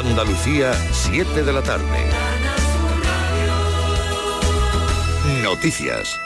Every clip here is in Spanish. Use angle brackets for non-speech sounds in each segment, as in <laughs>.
Andalucía, 7 de la tarde. Noticias.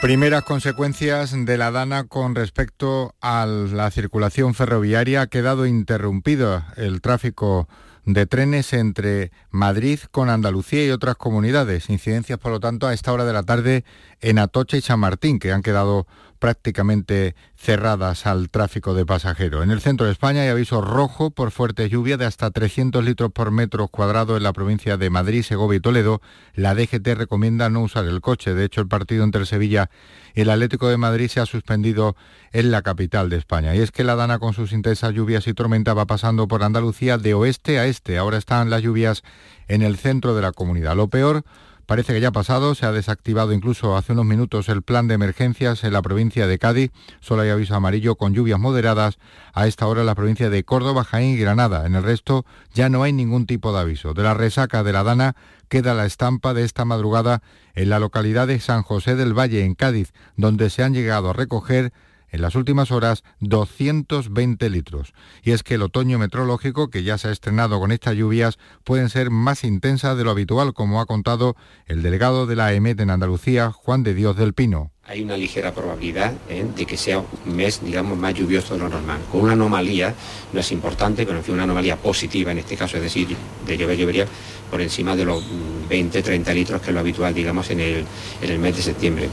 Primeras consecuencias de la Dana con respecto a la circulación ferroviaria. Ha quedado interrumpido el tráfico de trenes entre Madrid con Andalucía y otras comunidades. Incidencias, por lo tanto, a esta hora de la tarde en Atocha y San Martín, que han quedado prácticamente cerradas al tráfico de pasajeros. En el centro de España hay aviso rojo por fuerte lluvia de hasta 300 litros por metro cuadrado en la provincia de Madrid, Segovia y Toledo. La DGT recomienda no usar el coche. De hecho, el partido entre Sevilla y el Atlético de Madrid se ha suspendido en la capital de España. Y es que la Dana con sus intensas lluvias y tormenta va pasando por Andalucía de oeste a este. Ahora están las lluvias en el centro de la comunidad. Lo peor Parece que ya ha pasado, se ha desactivado incluso hace unos minutos el plan de emergencias en la provincia de Cádiz. Solo hay aviso amarillo con lluvias moderadas a esta hora en la provincia de Córdoba, Jaén y Granada. En el resto ya no hay ningún tipo de aviso. De la resaca de la Dana queda la estampa de esta madrugada en la localidad de San José del Valle, en Cádiz, donde se han llegado a recoger en las últimas horas 220 litros. Y es que el otoño meteorológico, que ya se ha estrenado con estas lluvias, pueden ser más intensas de lo habitual, como ha contado el delegado de la EMET en Andalucía, Juan de Dios del Pino hay una ligera probabilidad ¿eh? de que sea un mes, digamos, más lluvioso de lo normal. Con una anomalía, no es importante, pero una anomalía positiva en este caso, es decir, de llover llovería por encima de los 20, 30 litros, que es lo habitual, digamos, en el mes de septiembre.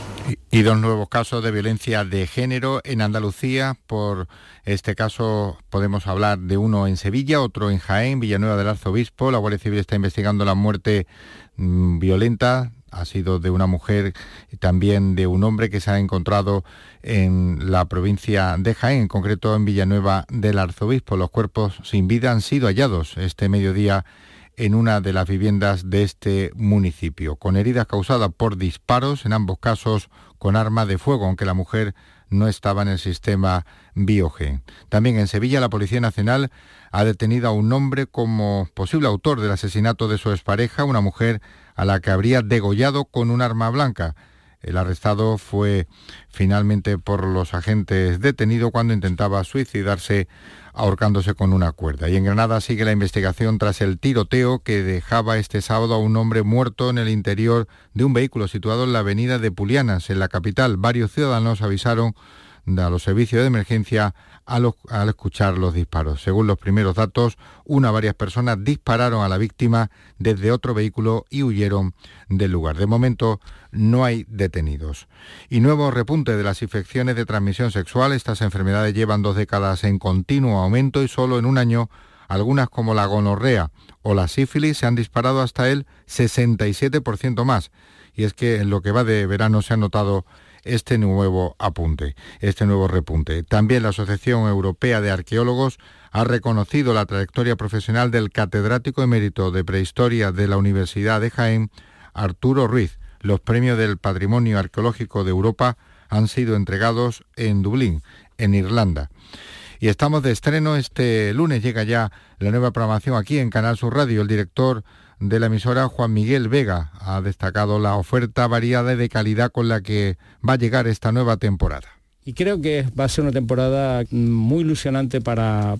Y dos nuevos casos de violencia de género en Andalucía. Por este caso podemos hablar de uno en Sevilla, otro en Jaén, Villanueva del Arzobispo. La Guardia Civil está investigando la muerte mm, violenta ha sido de una mujer y también de un hombre que se ha encontrado en la provincia de Jaén, en concreto en Villanueva del Arzobispo. Los cuerpos sin vida han sido hallados este mediodía en una de las viviendas de este municipio, con heridas causadas por disparos, en ambos casos con arma de fuego, aunque la mujer no estaba en el sistema Biogen. También en Sevilla la Policía Nacional ha detenido a un hombre como posible autor del asesinato de su expareja, una mujer a la que habría degollado con un arma blanca. El arrestado fue finalmente por los agentes detenido cuando intentaba suicidarse ahorcándose con una cuerda. Y en Granada sigue la investigación tras el tiroteo que dejaba este sábado a un hombre muerto en el interior de un vehículo situado en la avenida de Pulianas, en la capital. Varios ciudadanos avisaron a los servicios de emergencia al, escuchar los disparos. Según los primeros datos, una varias personas dispararon a la víctima desde otro vehículo y huyeron del lugar. De momento no hay detenidos. Y nuevo repunte de las infecciones de transmisión sexual. Estas enfermedades llevan dos décadas en continuo aumento y solo en un año algunas como la gonorrea o la sífilis se han disparado hasta el 67% más. Y es que en lo que va de verano se ha notado este nuevo apunte, este nuevo repunte. También la Asociación Europea de Arqueólogos ha reconocido la trayectoria profesional del catedrático emérito de prehistoria de la Universidad de Jaén, Arturo Ruiz. Los premios del Patrimonio Arqueológico de Europa han sido entregados en Dublín, en Irlanda. Y estamos de estreno este lunes, llega ya la nueva programación aquí en Canal Sur Radio. El director de la emisora, Juan Miguel Vega, ha destacado la oferta variada y de calidad con la que va a llegar esta nueva temporada. Y creo que va a ser una temporada muy ilusionante para,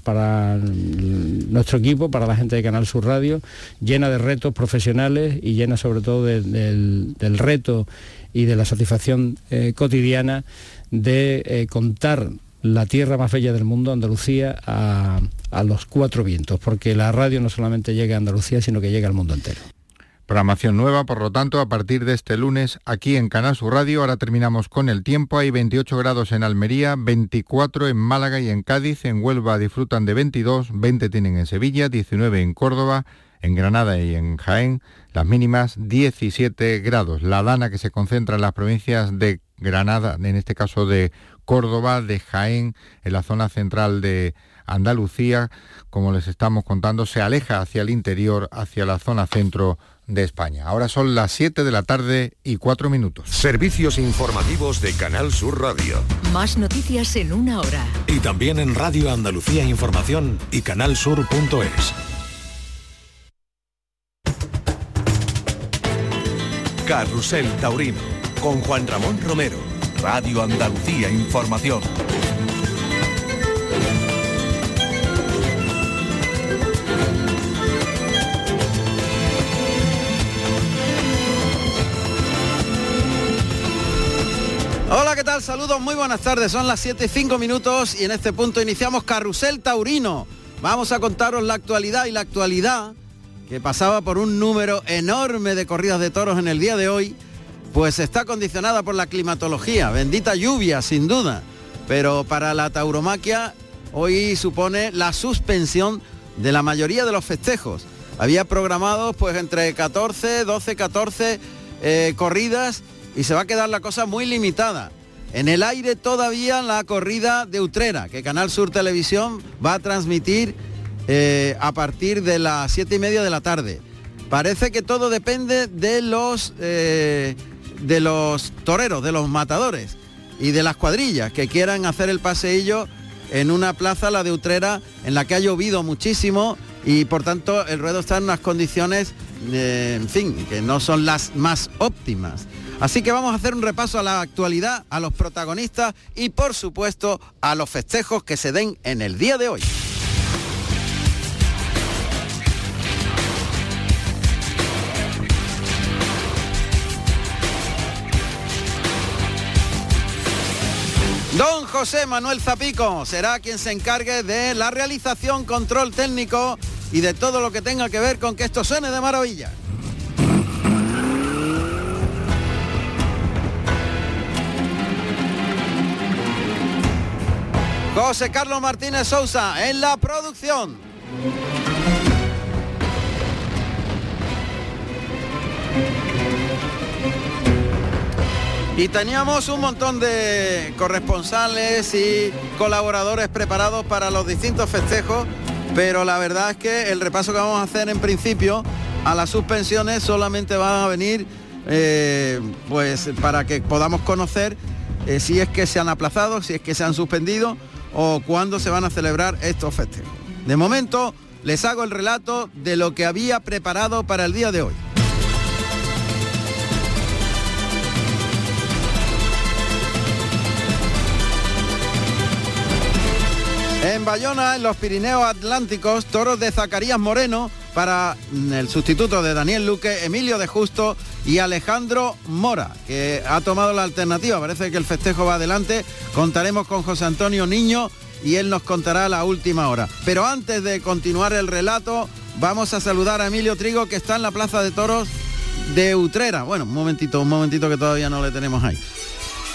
nuestro equipo, para la gente de Canal Sur Radio, llena de retos profesionales y llena sobre todo del, reto y de la satisfacción eh, cotidiana de eh, contar la tierra más bella del mundo, Andalucía, a, los cuatro vientos, porque la radio no solamente llega a Andalucía, sino que llega al mundo entero. Programación nueva, por lo tanto, a partir de este lunes aquí en Canal Sur Radio. Ahora terminamos con el tiempo. Hay 28 grados en Almería, 24 en Málaga y en Cádiz. En Huelva disfrutan de 22, 20 tienen en Sevilla, 19 en Córdoba, en Granada y en Jaén. Las mínimas 17 grados. La dana que se concentra en las provincias de Granada, en este caso de Córdoba, de Jaén, en la zona central de Andalucía, como les estamos contando, se aleja hacia el interior, hacia la zona centro de España. Ahora son las 7 de la tarde y 4 minutos. Servicios informativos de Canal Sur Radio. Más noticias en una hora. Y también en Radio Andalucía Información y canalsur.es. Carrusel Taurino con Juan Ramón Romero Radio Andalucía Información. Tal? Saludos, muy buenas tardes. Son las 7 y 5 minutos y en este punto iniciamos Carrusel Taurino. Vamos a contaros la actualidad y la actualidad que pasaba por un número enorme de corridas de toros en el día de hoy, pues está condicionada por la climatología. Bendita lluvia, sin duda. Pero para la tauromaquia hoy supone la suspensión de la mayoría de los festejos. Había programados pues entre 14, 12, 14 corridas y se va a quedar la cosa muy limitada. En el aire todavía la corrida de Utrera, que Canal Sur Televisión va a transmitir eh, a partir de las siete y media de la tarde. Parece que todo depende de los, eh, de los toreros, de los matadores y de las cuadrillas que quieran hacer el paseillo en una plaza, la de Utrera, en la que ha llovido muchísimo y por tanto el ruedo está en unas condiciones, eh, en fin, que no son las más óptimas. Así que vamos a hacer un repaso a la actualidad, a los protagonistas y por supuesto a los festejos que se den en el día de hoy. Don José Manuel Zapico será quien se encargue de la realización, control técnico y de todo lo que tenga que ver con que esto suene de maravilla. José Carlos Martínez Sousa en la producción. Y teníamos un montón de corresponsales y colaboradores preparados para los distintos festejos, pero la verdad es que el repaso que vamos a hacer en principio a las suspensiones solamente van a venir eh, pues para que podamos conocer eh, si es que se han aplazado, si es que se han suspendido o cuándo se van a celebrar estos festejos. De momento les hago el relato de lo que había preparado para el día de hoy. En Bayona, en los Pirineos Atlánticos, toros de Zacarías Moreno para el sustituto de Daniel Luque, Emilio de Justo y Alejandro Mora, que ha tomado la alternativa. Parece que el festejo va adelante. Contaremos con José Antonio Niño y él nos contará la última hora. Pero antes de continuar el relato, vamos a saludar a Emilio Trigo, que está en la Plaza de Toros de Utrera. Bueno, un momentito, un momentito que todavía no le tenemos ahí.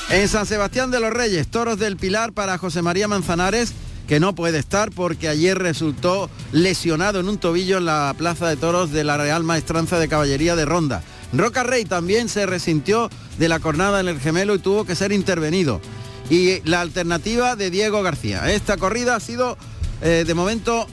En San Sebastián de los Reyes, Toros del Pilar para José María Manzanares que no puede estar porque ayer resultó lesionado en un tobillo en la Plaza de Toros de la Real Maestranza de Caballería de Ronda. Roca Rey también se resintió de la cornada en el gemelo y tuvo que ser intervenido. Y la alternativa de Diego García. Esta corrida ha sido eh, de momento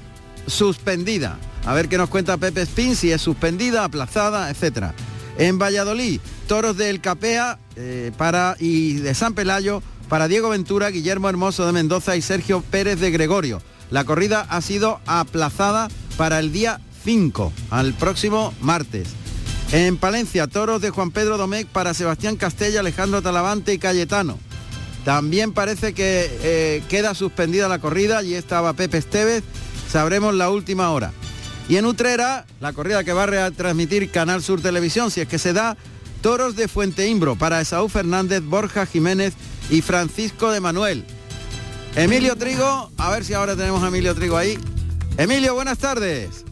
suspendida. A ver qué nos cuenta Pepe Spin, si es suspendida, aplazada, etc. En Valladolid, toros del Capea eh, para, y de San Pelayo para Diego Ventura, Guillermo Hermoso de Mendoza y Sergio Pérez de Gregorio. La corrida ha sido aplazada para el día 5, al próximo martes. En Palencia, toros de Juan Pedro Domecq para Sebastián Castella, Alejandro Talavante y Cayetano. También parece que eh, queda suspendida la corrida, y estaba Pepe Estevez, sabremos la última hora. Y en Utrera, la corrida que va a retransmitir Canal Sur Televisión, si es que se da, toros de Fuente Imbro para Esaú Fernández, Borja Jiménez y Francisco de Manuel. Emilio Trigo, a ver si ahora tenemos a Emilio Trigo ahí. Emilio, buenas tardes.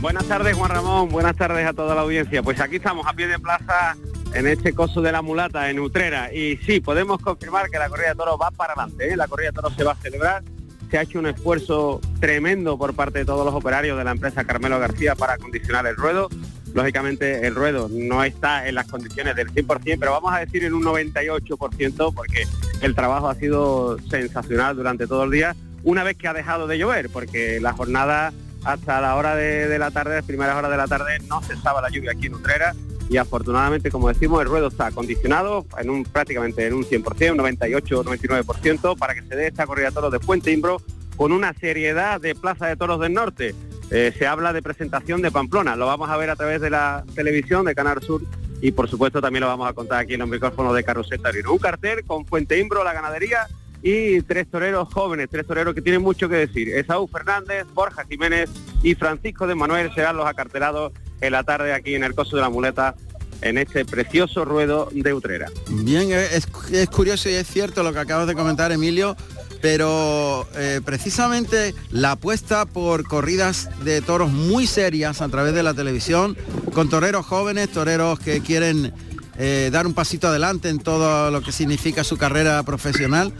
Buenas tardes Juan Ramón, buenas tardes a toda la audiencia. Pues aquí estamos a pie de plaza en este coso de la mulata en Utrera y sí, podemos confirmar que la corrida de toros va para adelante, ¿eh? la corrida de toros se va a celebrar, se ha hecho un esfuerzo tremendo por parte de todos los operarios de la empresa Carmelo García para acondicionar el ruedo, lógicamente el ruedo no está en las condiciones del 100%, pero vamos a decir en un 98% porque el trabajo ha sido sensacional durante todo el día, una vez que ha dejado de llover, porque la jornada hasta la hora de, la tarde, las primeras horas de la tarde, no cesaba la lluvia aquí en Utrera y afortunadamente, como decimos, el ruedo está acondicionado en un prácticamente en un 100%, un 98 99% para que se dé esta corrida de toros de Fuente Imbro con una seriedad de Plaza de Toros del Norte eh, se habla de presentación de Pamplona. Lo vamos a ver a través de la televisión de Canal Sur y por supuesto también lo vamos a contar aquí en los micrófonos de Carrusel Un cartel con Fuente Imbro, la ganadería y tres toreros jóvenes, tres toreros que tienen mucho que decir. Esaú Fernández, Borja Jiménez y Francisco de Manuel serán los acartelados en la tarde aquí en el Coso de la Muleta en este precioso ruedo de Utrera. Bien, es, es curioso y es cierto lo que acabas de comentar, Emilio, pero eh, precisamente la apuesta por corridas de toros muy serias a través de la televisión, con toreros jóvenes, toreros que quieren eh, dar un pasito adelante en todo lo que significa su carrera profesional,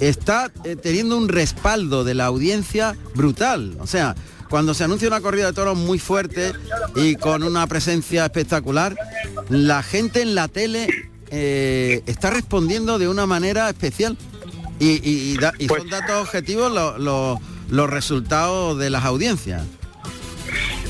está eh, teniendo un respaldo de la audiencia brutal. O sea, cuando se anuncia una corrida de toros muy fuerte y con una presencia espectacular, la gente en la tele está respondiendo de una manera especial. Y, pues son datos objetivos los resultados de las audiencias.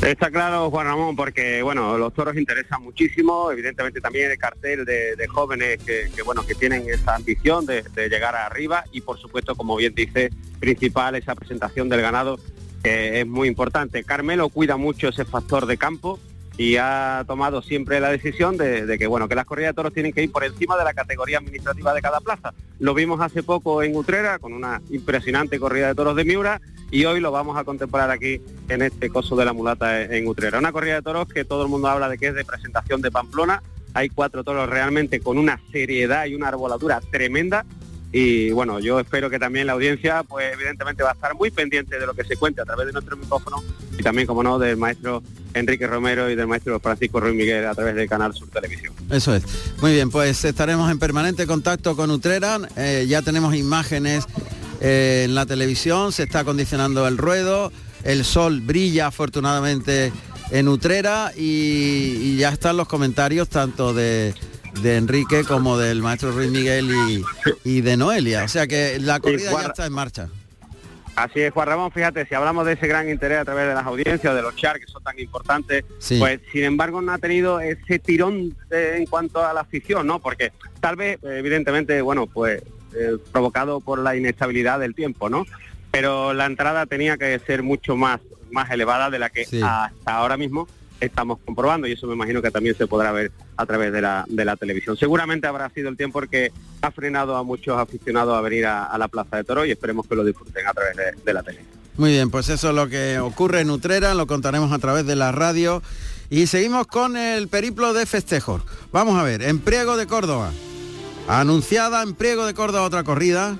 Está claro, Juan Ramón, porque bueno, los toros interesan muchísimo, evidentemente también el cartel de, jóvenes que, bueno que tienen esa ambición de, llegar arriba y por supuesto, como bien dice, principal esa presentación del ganado es muy importante. Carmelo cuida mucho ese factor de campo, y ha tomado siempre la decisión de, que bueno que las corridas de toros tienen que ir por encima de la categoría administrativa de cada plaza. Lo vimos hace poco en Utrera con una impresionante corrida de toros de Miura y hoy lo vamos a contemplar aquí en este coso de la mulata en Utrera. Una corrida de toros que todo el mundo habla de que es de presentación de Pamplona. Hay cuatro toros realmente con una seriedad y una arboladura tremenda y bueno, yo espero que también la audiencia, pues evidentemente va a estar muy pendiente de lo que se cuente a través de nuestro micrófono y también, como no, del maestro Enrique Romero y del maestro Francisco Ruiz Miguel a través de Canal Sur Televisión. Eso es. Muy bien, pues estaremos en permanente contacto con Utrera, eh, ya tenemos imágenes eh, en la televisión, se está acondicionando el ruedo, el sol brilla afortunadamente en Utrera y ya están los comentarios tanto de de Enrique como del maestro Ruiz Miguel y, de Noelia. O sea que la corrida ya está en marcha. Así es, Juan Ramón, fíjate, si hablamos de ese gran interés a través de las audiencias, de los char que son tan importantes, pues sin embargo no ha tenido ese tirón en cuanto a la afición, ¿no? Porque tal vez, evidentemente, bueno, pues eh, provocado por la inestabilidad del tiempo, ¿no? Pero la entrada tenía que ser mucho más, más elevada de la que hasta ahora mismo estamos comprobando y eso me imagino que también se podrá ver a través de la, de la televisión. Seguramente habrá sido el tiempo porque ha frenado a muchos aficionados a venir a, la Plaza de Toro y esperemos que lo disfruten a través de, la tele. Muy bien, pues eso es lo que ocurre en Utrera, lo contaremos a través de la radio y seguimos con el periplo de festejos. Vamos a ver, en de Córdoba, anunciada en de Córdoba otra corrida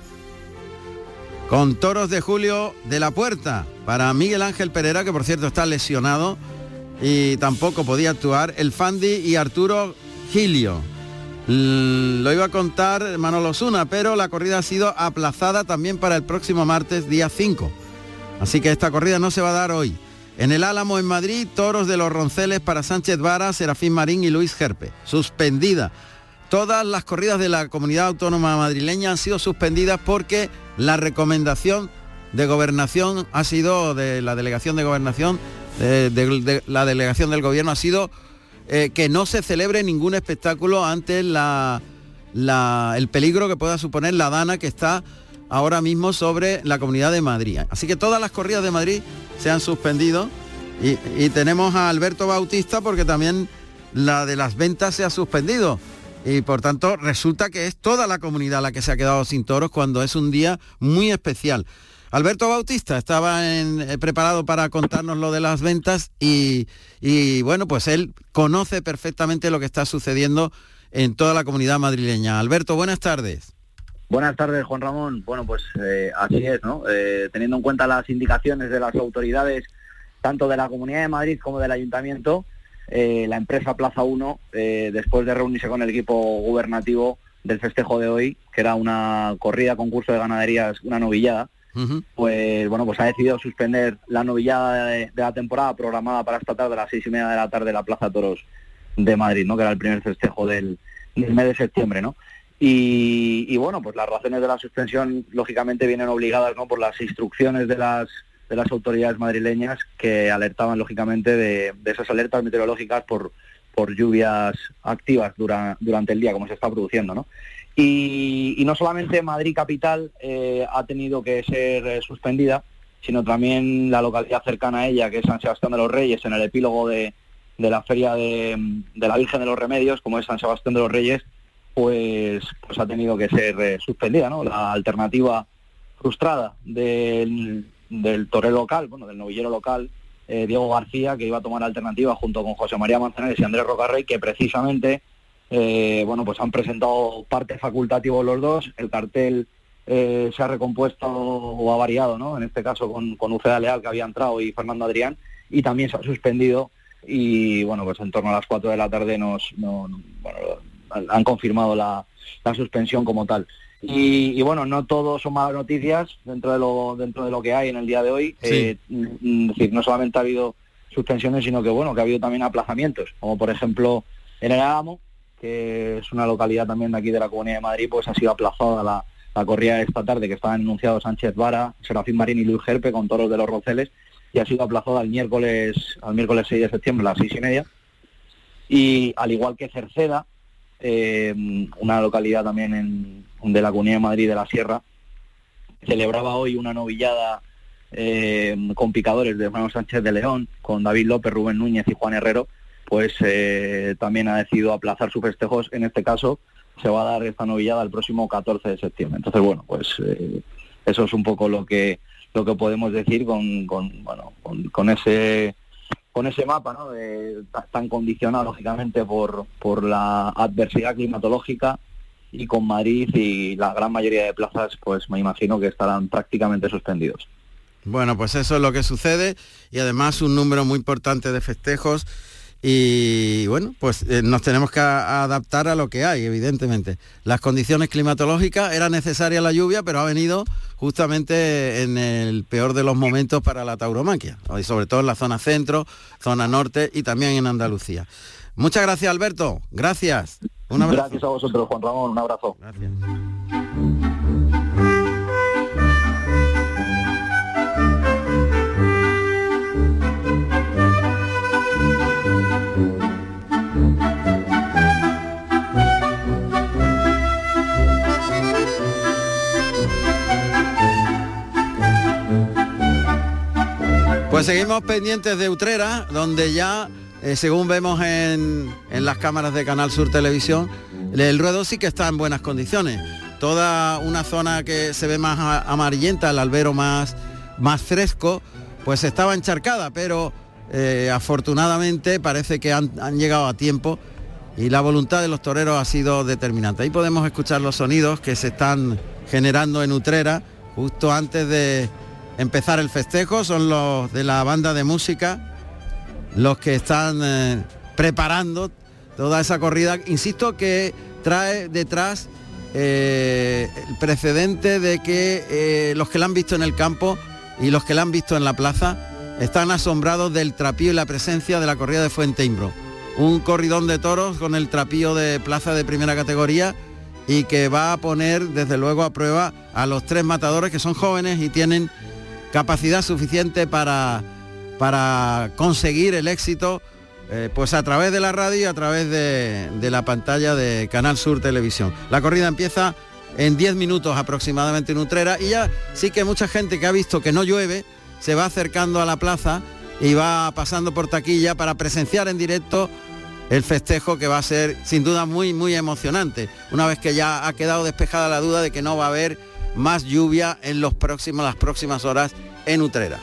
con toros de julio de la puerta para Miguel Ángel Pereira, que por cierto está lesionado y tampoco podía actuar el Fandi y Arturo Gilio. Lo iba a contar Manolo Suna, pero la corrida ha sido aplazada también para el próximo martes, día 5. Así que esta corrida no se va a dar hoy. En el Álamo en Madrid, toros de los Ronceles para Sánchez Vara, Serafín Marín y Luis Gerpe. Suspendida. Todas las corridas de la comunidad autónoma madrileña han sido suspendidas porque la recomendación de gobernación ha sido de la delegación de gobernación de, la delegación del gobierno ha sido eh, que no se celebre ningún espectáculo ante el peligro que pueda suponer la dana que está ahora mismo sobre la comunidad de Madrid. Así que todas las corridas de Madrid se han suspendido y tenemos a Alberto Bautista porque también la de las ventas se ha suspendido y por tanto resulta que es toda la comunidad la que se ha quedado sin toros cuando es un día muy especial. Alberto Bautista estaba eh, preparado para contarnos lo de las ventas y, bueno, pues él conoce perfectamente lo que está sucediendo en toda la comunidad madrileña. Alberto, buenas tardes. Buenas tardes, Juan Ramón. Bueno, pues eh, así es, ¿no? Eh, teniendo en cuenta las indicaciones de las autoridades, tanto de la Comunidad de Madrid como del Ayuntamiento, la empresa Plaza 1, después de reunirse con el equipo gubernativo del festejo de hoy, que era una corrida, concurso de ganaderías, una novillada, pues bueno, pues ha decidido suspender la novillada de, la temporada programada para esta tarde a las seis y media de la tarde en la Plaza Toros de Madrid, ¿no? Que era el primer festejo del, mes de septiembre, ¿no? Y, bueno, pues las razones de la suspensión lógicamente vienen obligadas ¿no? por las instrucciones de las de las autoridades madrileñas que alertaban lógicamente de, esas alertas meteorológicas por, por lluvias activas durante el día, como se está produciendo, ¿no? Y, no solamente Madrid Capital eh, ha tenido que ser eh, suspendida, sino también la localidad cercana a ella, que es San Sebastián de los Reyes, en el epílogo de, la Feria de, la Virgen de los Remedios, como es San Sebastián de los Reyes, pues, pues ha tenido que ser eh, suspendida, ¿no? La alternativa frustrada del, del torero local, bueno, del novillero local, eh, Diego García, que iba a tomar alternativa junto con José María Manzanares y Andrés Rocarrey, que precisamente eh, bueno, pues han presentado parte facultativo los dos, el cartel eh, se ha recompuesto o ha variado, ¿no? En este caso con, con Uceda Leal, que había entrado, y Fernando Adrián, y también se ha suspendido y bueno, pues en torno a las 4 de la tarde nos, han confirmado la, suspensión como tal. Y, bueno, no todo son malas noticias dentro de lo dentro de lo que hay en el día de hoy. Eh, mm, decir, no solamente ha habido suspensiones, sino que bueno, que ha habido también aplazamientos, como por ejemplo en el Álamo, que es una localidad también de aquí de la Comunidad de Madrid, pues ha sido aplazada la, la corrida esta tarde, que estaban anunciados Sánchez Vara, Serafín Marín y Luis Gerpe con toros de los Roceles, y ha sido aplazada al miércoles, al miércoles 6 de septiembre a las seis y media. Y al igual que Cerceda, eh, una localidad también de la Comunidad de Madrid de la Sierra, celebraba hoy una novillada eh, con picadores de Juan Sánchez de León, con David López, Rubén Núñez y Juan Herrero, pues eh, también ha decidido aplazar sus festejos. En este caso se va a dar esta novillada el próximo 14 de septiembre. Entonces, bueno, pues eh, eso es un poco lo que lo que podemos decir con, bueno con, ese con ese mapa ¿no? tan condicionado lógicamente por, por la adversidad climatológica y con Madrid y la gran mayoría de plazas pues me imagino que estarán prácticamente suspendidos. Bueno, pues eso es lo que sucede y además un número muy importante de festejos y bueno, pues eh, nos tenemos que adaptar a lo que hay, evidentemente. Las condiciones climatológicas, era necesaria la lluvia, pero ha venido justamente en el peor de los momentos para la tauromaquia, y sobre todo en la zona centro, zona norte y también en Andalucía. Muchas gracias, Alberto. Gracias. Un Gracias a vosotros, Juan Ramón. Un abrazo. Gracias. Pues seguimos pendientes de Utrera, donde ya, eh, según vemos en, las cámaras de Canal Sur Televisión, el ruedo sí que está en buenas condiciones. Toda una zona que se ve más amarillenta, el albero más, más fresco, pues estaba encharcada, pero eh, afortunadamente parece que han, han llegado a tiempo y la voluntad de los toreros ha sido determinante. Ahí podemos escuchar los sonidos que se están generando en Utrera justo antes de empezar el festejo, son los de la banda de música, los que están eh, preparando toda esa corrida. Insisto que trae detrás eh, el precedente de que eh, los que la han visto en el campo y los que la han visto en la plaza están asombrados del trapío y la presencia de la corrida de Fuente Imbro. Un corridón de toros con el trapío de plaza de primera categoría y que va a poner desde luego a prueba a los tres matadores que son jóvenes y tienen capacidad suficiente para, para conseguir el éxito eh, pues a través de la radio y a través de, de, la pantalla de Canal Sur Televisión. La corrida empieza en 10 minutos aproximadamente en Utrera y ya sí que mucha gente que ha visto que no llueve se va acercando a la plaza y va pasando por taquilla para presenciar en directo el festejo que va a ser sin duda muy muy emocionante, una vez que ya ha quedado despejada la duda de que no va a haber más lluvia en las próximas horas en Utrera.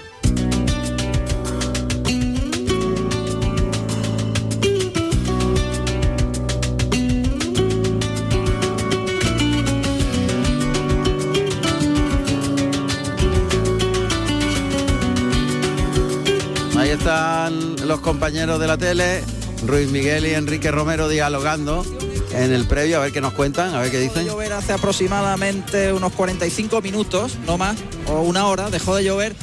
Ahí están los compañeros de la tele, Ruiz Miguel y Enrique Romero dialogando en el previo, a ver qué nos cuentan, a ver qué dicen. Dejó de llover hace aproximadamente unos 45 minutos, no más, o una hora, dejó de llover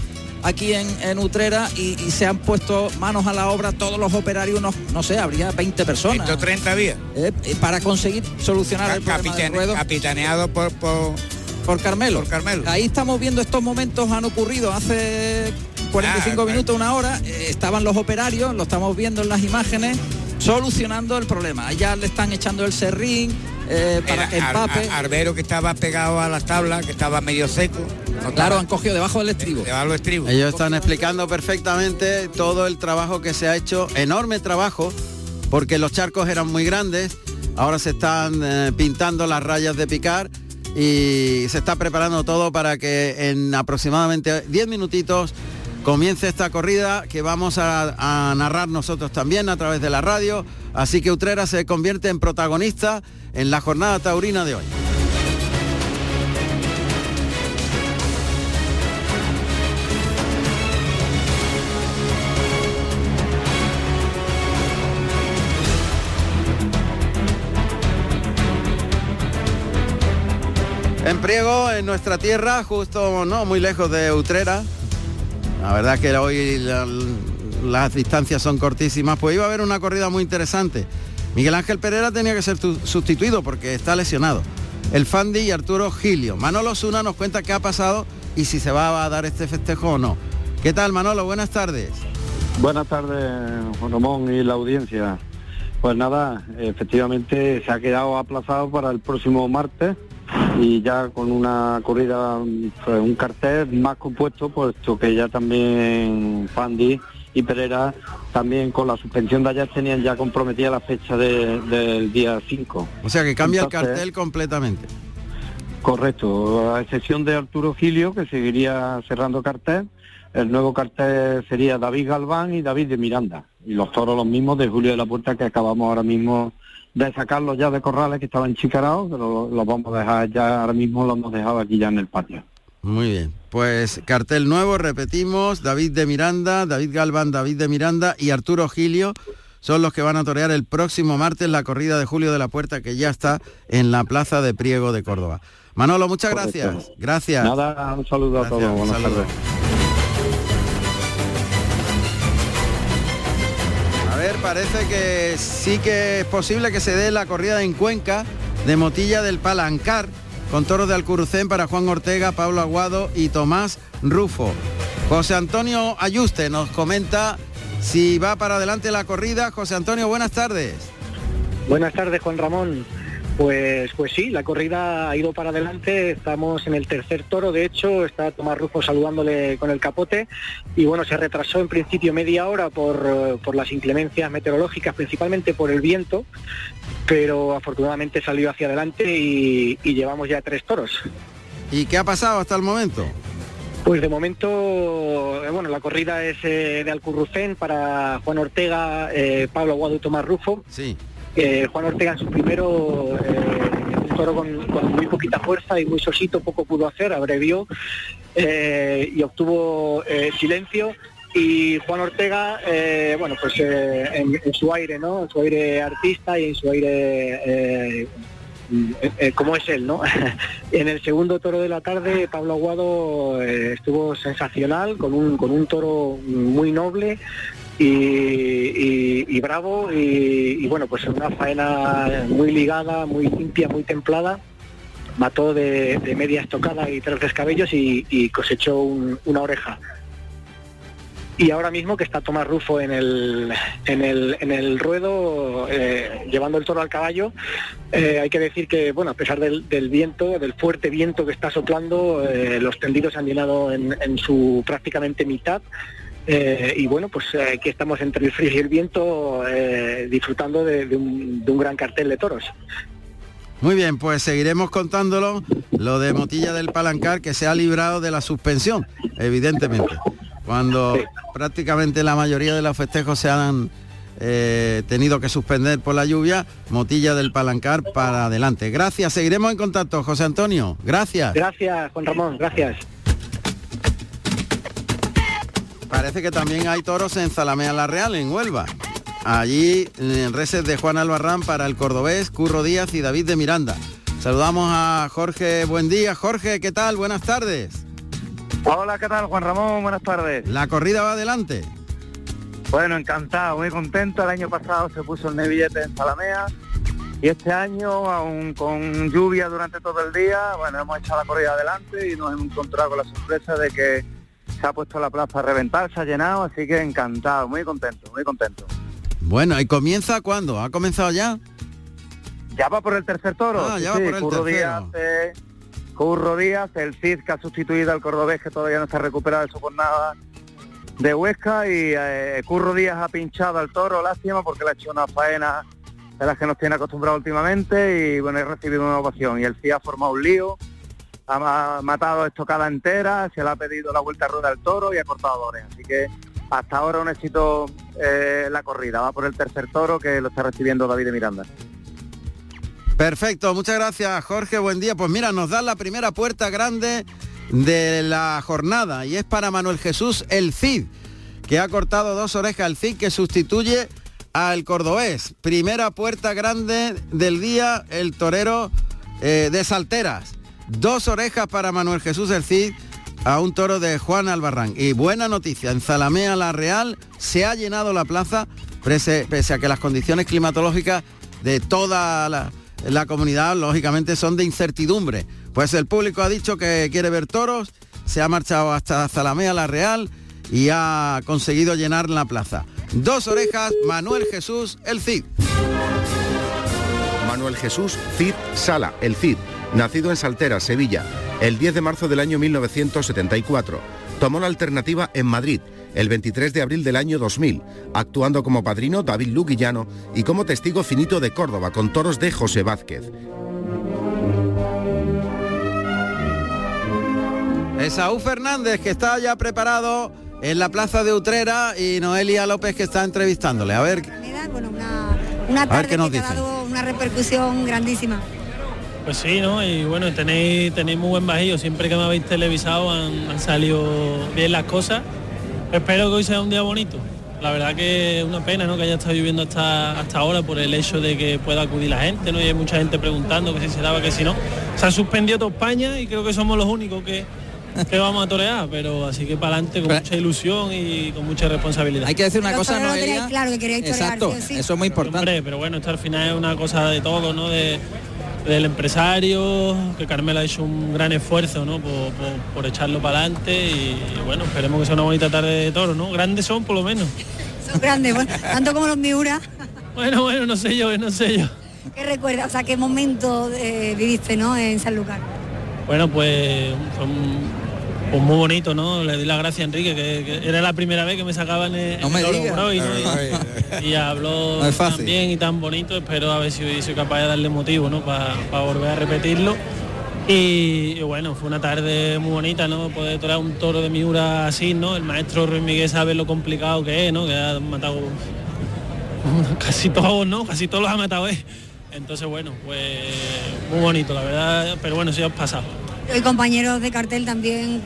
aquí en, Utrera y, se han puesto manos a la obra todos los operarios, no, sé, habría 20 personas. 130 días. Eh, eh, para conseguir solucionar el problema Capitaneado por, por, Carmelo. por Carmelo. Ahí estamos viendo estos momentos, han ocurrido hace 45 minutos, una hora, eh, estaban los operarios, lo estamos viendo en las imágenes, solucionando el problema. Ya le están echando el serrín eh, para que empape. Arbero que estaba pegado a las tablas, que estaba medio seco. claro, han cogido debajo del estribo. Debajo del estribo. Ellos están explicando perfectamente todo el trabajo que se ha hecho, enorme trabajo, porque los charcos eran muy grandes, ahora se están eh, pintando las rayas de picar y se está preparando todo para que en aproximadamente 10 minutitos comience esta corrida que vamos a, a narrar nosotros también a través de la radio. Así que Utrera se convierte en protagonista en la jornada taurina de hoy. En Priego, en nuestra tierra, justo no muy lejos de Utrera. La verdad que hoy la- las distancias son cortísimas, pues iba a haber una corrida muy interesante. Miguel Ángel Pereira tenía que ser tu- sustituido porque está lesionado. El Fandi y Arturo Gilio. Manolo Zuna nos cuenta qué ha pasado y si se va a dar este festejo o no. ¿Qué tal Manolo? Buenas tardes. Buenas tardes, Ramón y la audiencia. Pues nada, efectivamente se ha quedado aplazado para el próximo martes y ya con una corrida, pues, un cartel más compuesto, puesto que ya también Fandi y Pereira también con la suspensión de ayer tenían ya comprometida la fecha de- del día 5. O sea que cambia Entonces- el cartel completamente. Correcto, a excepción de Arturo Gilio, que seguiría cerrando cartel. El nuevo cartel sería David Galván y David de Miranda. Y los toros los mismos de Julio de la Puerta que acabamos ahora mismo de sacarlos ya de corrales que estaban chicarados, pero los vamos a dejar ya, ahora mismo los hemos dejado aquí ya en el patio. Muy bien. Pues cartel nuevo, repetimos, David de Miranda, David Galván, David de Miranda y Arturo Gilio son los que van a torear el próximo martes la corrida de Julio de la Puerta que ya está en la Plaza de Priego de Córdoba. Manolo, muchas gracias. Gracias. Nada, un saludo a todos, buenas tardes. Parece que sí que es posible que se dé la corrida en Cuenca de Motilla del Palancar con toros de Alcurucén para Juan Ortega, Pablo Aguado y Tomás Rufo. José Antonio Ayuste nos comenta si va para adelante la corrida. José Antonio, buenas tardes. Buenas tardes, Juan Ramón. Pues, pues sí, la corrida ha ido para adelante, estamos en el tercer toro, de hecho, está Tomás Rufo saludándole con el capote y bueno, se retrasó en principio media hora por, eh, por las inclemencias meteorológicas, principalmente por el viento, pero afortunadamente salió hacia adelante y, y llevamos ya tres toros. ¿Y qué ha pasado hasta el momento? Pues de momento, eh, bueno, la corrida es eh, de Alcurrucén para Juan Ortega, eh, Pablo Aguado y Tomás Rufo. Sí. Eh, Juan Ortega en su primero, eh, un toro con, muy poquita fuerza y muy sosito, poco pudo hacer, abrevió eh, y obtuvo eh, silencio. Y Juan Ortega, eh, bueno, pues eh, en, su aire, ¿no? En su aire artista y en su aire eh, eh, eh, como es él, ¿no? <laughs> en el segundo toro de la tarde, Pablo Aguado eh, estuvo sensacional, con un, con un toro muy noble y, bravo y, bueno, pues una faena muy ligada, muy limpia, muy templada. Mató de, media estocada y tres descabellos y, cosechó un- una oreja y ahora mismo que está Tomás Rufo en el, en el, en el ruedo eh, llevando el toro al caballo, eh, hay que decir que, bueno, a pesar del, viento, del fuerte viento que está soplando, eh, los tendidos se han llenado en, en su prácticamente mitad. Eh, y bueno, pues eh, aquí estamos entre el frío y el viento eh, disfrutando de, de un, de un gran cartel de toros. Muy bien, pues seguiremos contándolo, lo de Motilla del Palancar que se ha librado de la suspensión, evidentemente. Cuando prácticamente la mayoría de los festejos se han eh, tenido que suspender por la lluvia, Motilla del Palancar para adelante. Gracias, seguiremos en contacto, José Antonio. Gracias. Gracias, Juan Ramón, gracias. Parece que también hay toros en Zalamea La Real, en Huelva. Allí en reses de Juan Albarrán para el cordobés, Curro Díaz y David de Miranda. Saludamos a Jorge, buen día. Jorge, ¿qué tal? Buenas tardes. Hola, ¿qué tal, Juan Ramón? Buenas tardes. La corrida va adelante. Bueno, encantado, muy contento. El año pasado se puso el nevillete en Salamea y este año, aún con lluvia durante todo el día, bueno, hemos echado la corrida adelante y nos hemos encontrado con la sorpresa de que se ha puesto la plaza a reventar, se ha llenado, así que encantado, muy contento, muy contento. Bueno, ¿y comienza cuándo? ¿Ha comenzado ya? Ya va por el tercer toro. Ah, sí, ya va sí, por el Curro tercero. Díaz, eh, Curro Díaz, el Cid que ha sustituido al cordobés que todavía no está recuperado de su jornada de Huesca y eh, Curro Díaz ha pinchado al toro, lástima porque le ha hecho una faena de las que nos tiene acostumbrado últimamente y bueno, he recibido una ovación y el Cid ha formado un lío, ha matado estocada entera, se le ha pedido la vuelta a rueda del toro y ha cortado dores. Así que hasta ahora un éxito eh, la corrida. Va por el tercer toro que lo está recibiendo David de Miranda. Perfecto, muchas gracias Jorge, buen día. Pues mira, nos da la primera puerta grande de la jornada y es para Manuel Jesús El Cid, que ha cortado dos orejas al Cid que sustituye al cordobés. Primera puerta grande del día, el torero eh, de Salteras. Dos orejas para Manuel Jesús El Cid a un toro de Juan Albarrán. Y buena noticia, en Zalamea La Real se ha llenado la plaza, pese, a que las condiciones climatológicas de toda la, la comunidad lógicamente son de incertidumbre. Pues el público ha dicho que quiere ver toros, se ha marchado hasta Zalamea La Real y ha conseguido llenar la plaza. Dos orejas, Manuel Jesús, el Cid. Manuel Jesús Cid Sala, el Cid, nacido en Saltera, Sevilla, el 10 de marzo del año 1974. Tomó la alternativa en Madrid el 23 de abril del año 2000, actuando como padrino David Luguillano y como testigo finito de Córdoba con toros de José Vázquez. Esaú Fernández, que está ya preparado en la plaza de Utrera, y Noelia López, que está entrevistándole. A ver, Una A ver tarde qué nos que te ha dado una repercusión grandísima. Pues sí, ¿no? Y bueno, tenéis, tenéis muy buen bajillo. Siempre que me habéis televisado han, han salido bien las cosas. Espero que hoy sea un día bonito. La verdad que es una pena ¿no? que haya estado lloviendo hasta, hasta ahora por el hecho de que pueda acudir la gente, ¿no? Y hay mucha gente preguntando que si se daba, que si no. Se ha suspendido toda España y creo que somos los únicos que, que vamos a torear, pero así que para adelante con mucha ilusión y con mucha responsabilidad. Hay que decir una cosa, Noelia. claro que torear, Exacto, sí eso es muy importante. Hombre, pero bueno, esto al final es una cosa de todo, ¿no? De, del empresario, que Carmelo ha hecho un gran esfuerzo, ¿no? Por, por- por echarlo para adelante y bueno, esperemos que sea una bonita tarde de toro, ¿no? Grandes son por lo menos. <laughs> Son grandes, bueno, tanto como los Miura. <laughs> Bueno, bueno, no sé yo, no sé yo. ¿Qué recuerdas? O sea, ¿qué momento eh, viviste, no? En San Lucar. Bueno, pues fue un- pues muy bonito, ¿no? Le di las gracias a Enrique, que, que era la primera vez que me sacaban en, No me el ¿no? Y- <laughs> y habló No tan bien y tan bonito, espero a ver si soy capaz de darle motivo, ¿no? Para volver a repetirlo. Y, y bueno, fue una tarde muy bonita, ¿no? Poder torear un toro de Miura así, ¿no? El maestro Ruiz Miguel sabe lo complicado que es, ¿no? Que ha matado <laughs> casi todos, ¿no? Casi todos los ha matado él. Entonces, bueno, pues muy bonito, la verdad, pero bueno, sí os pasado. Hoy compañeros de cartel también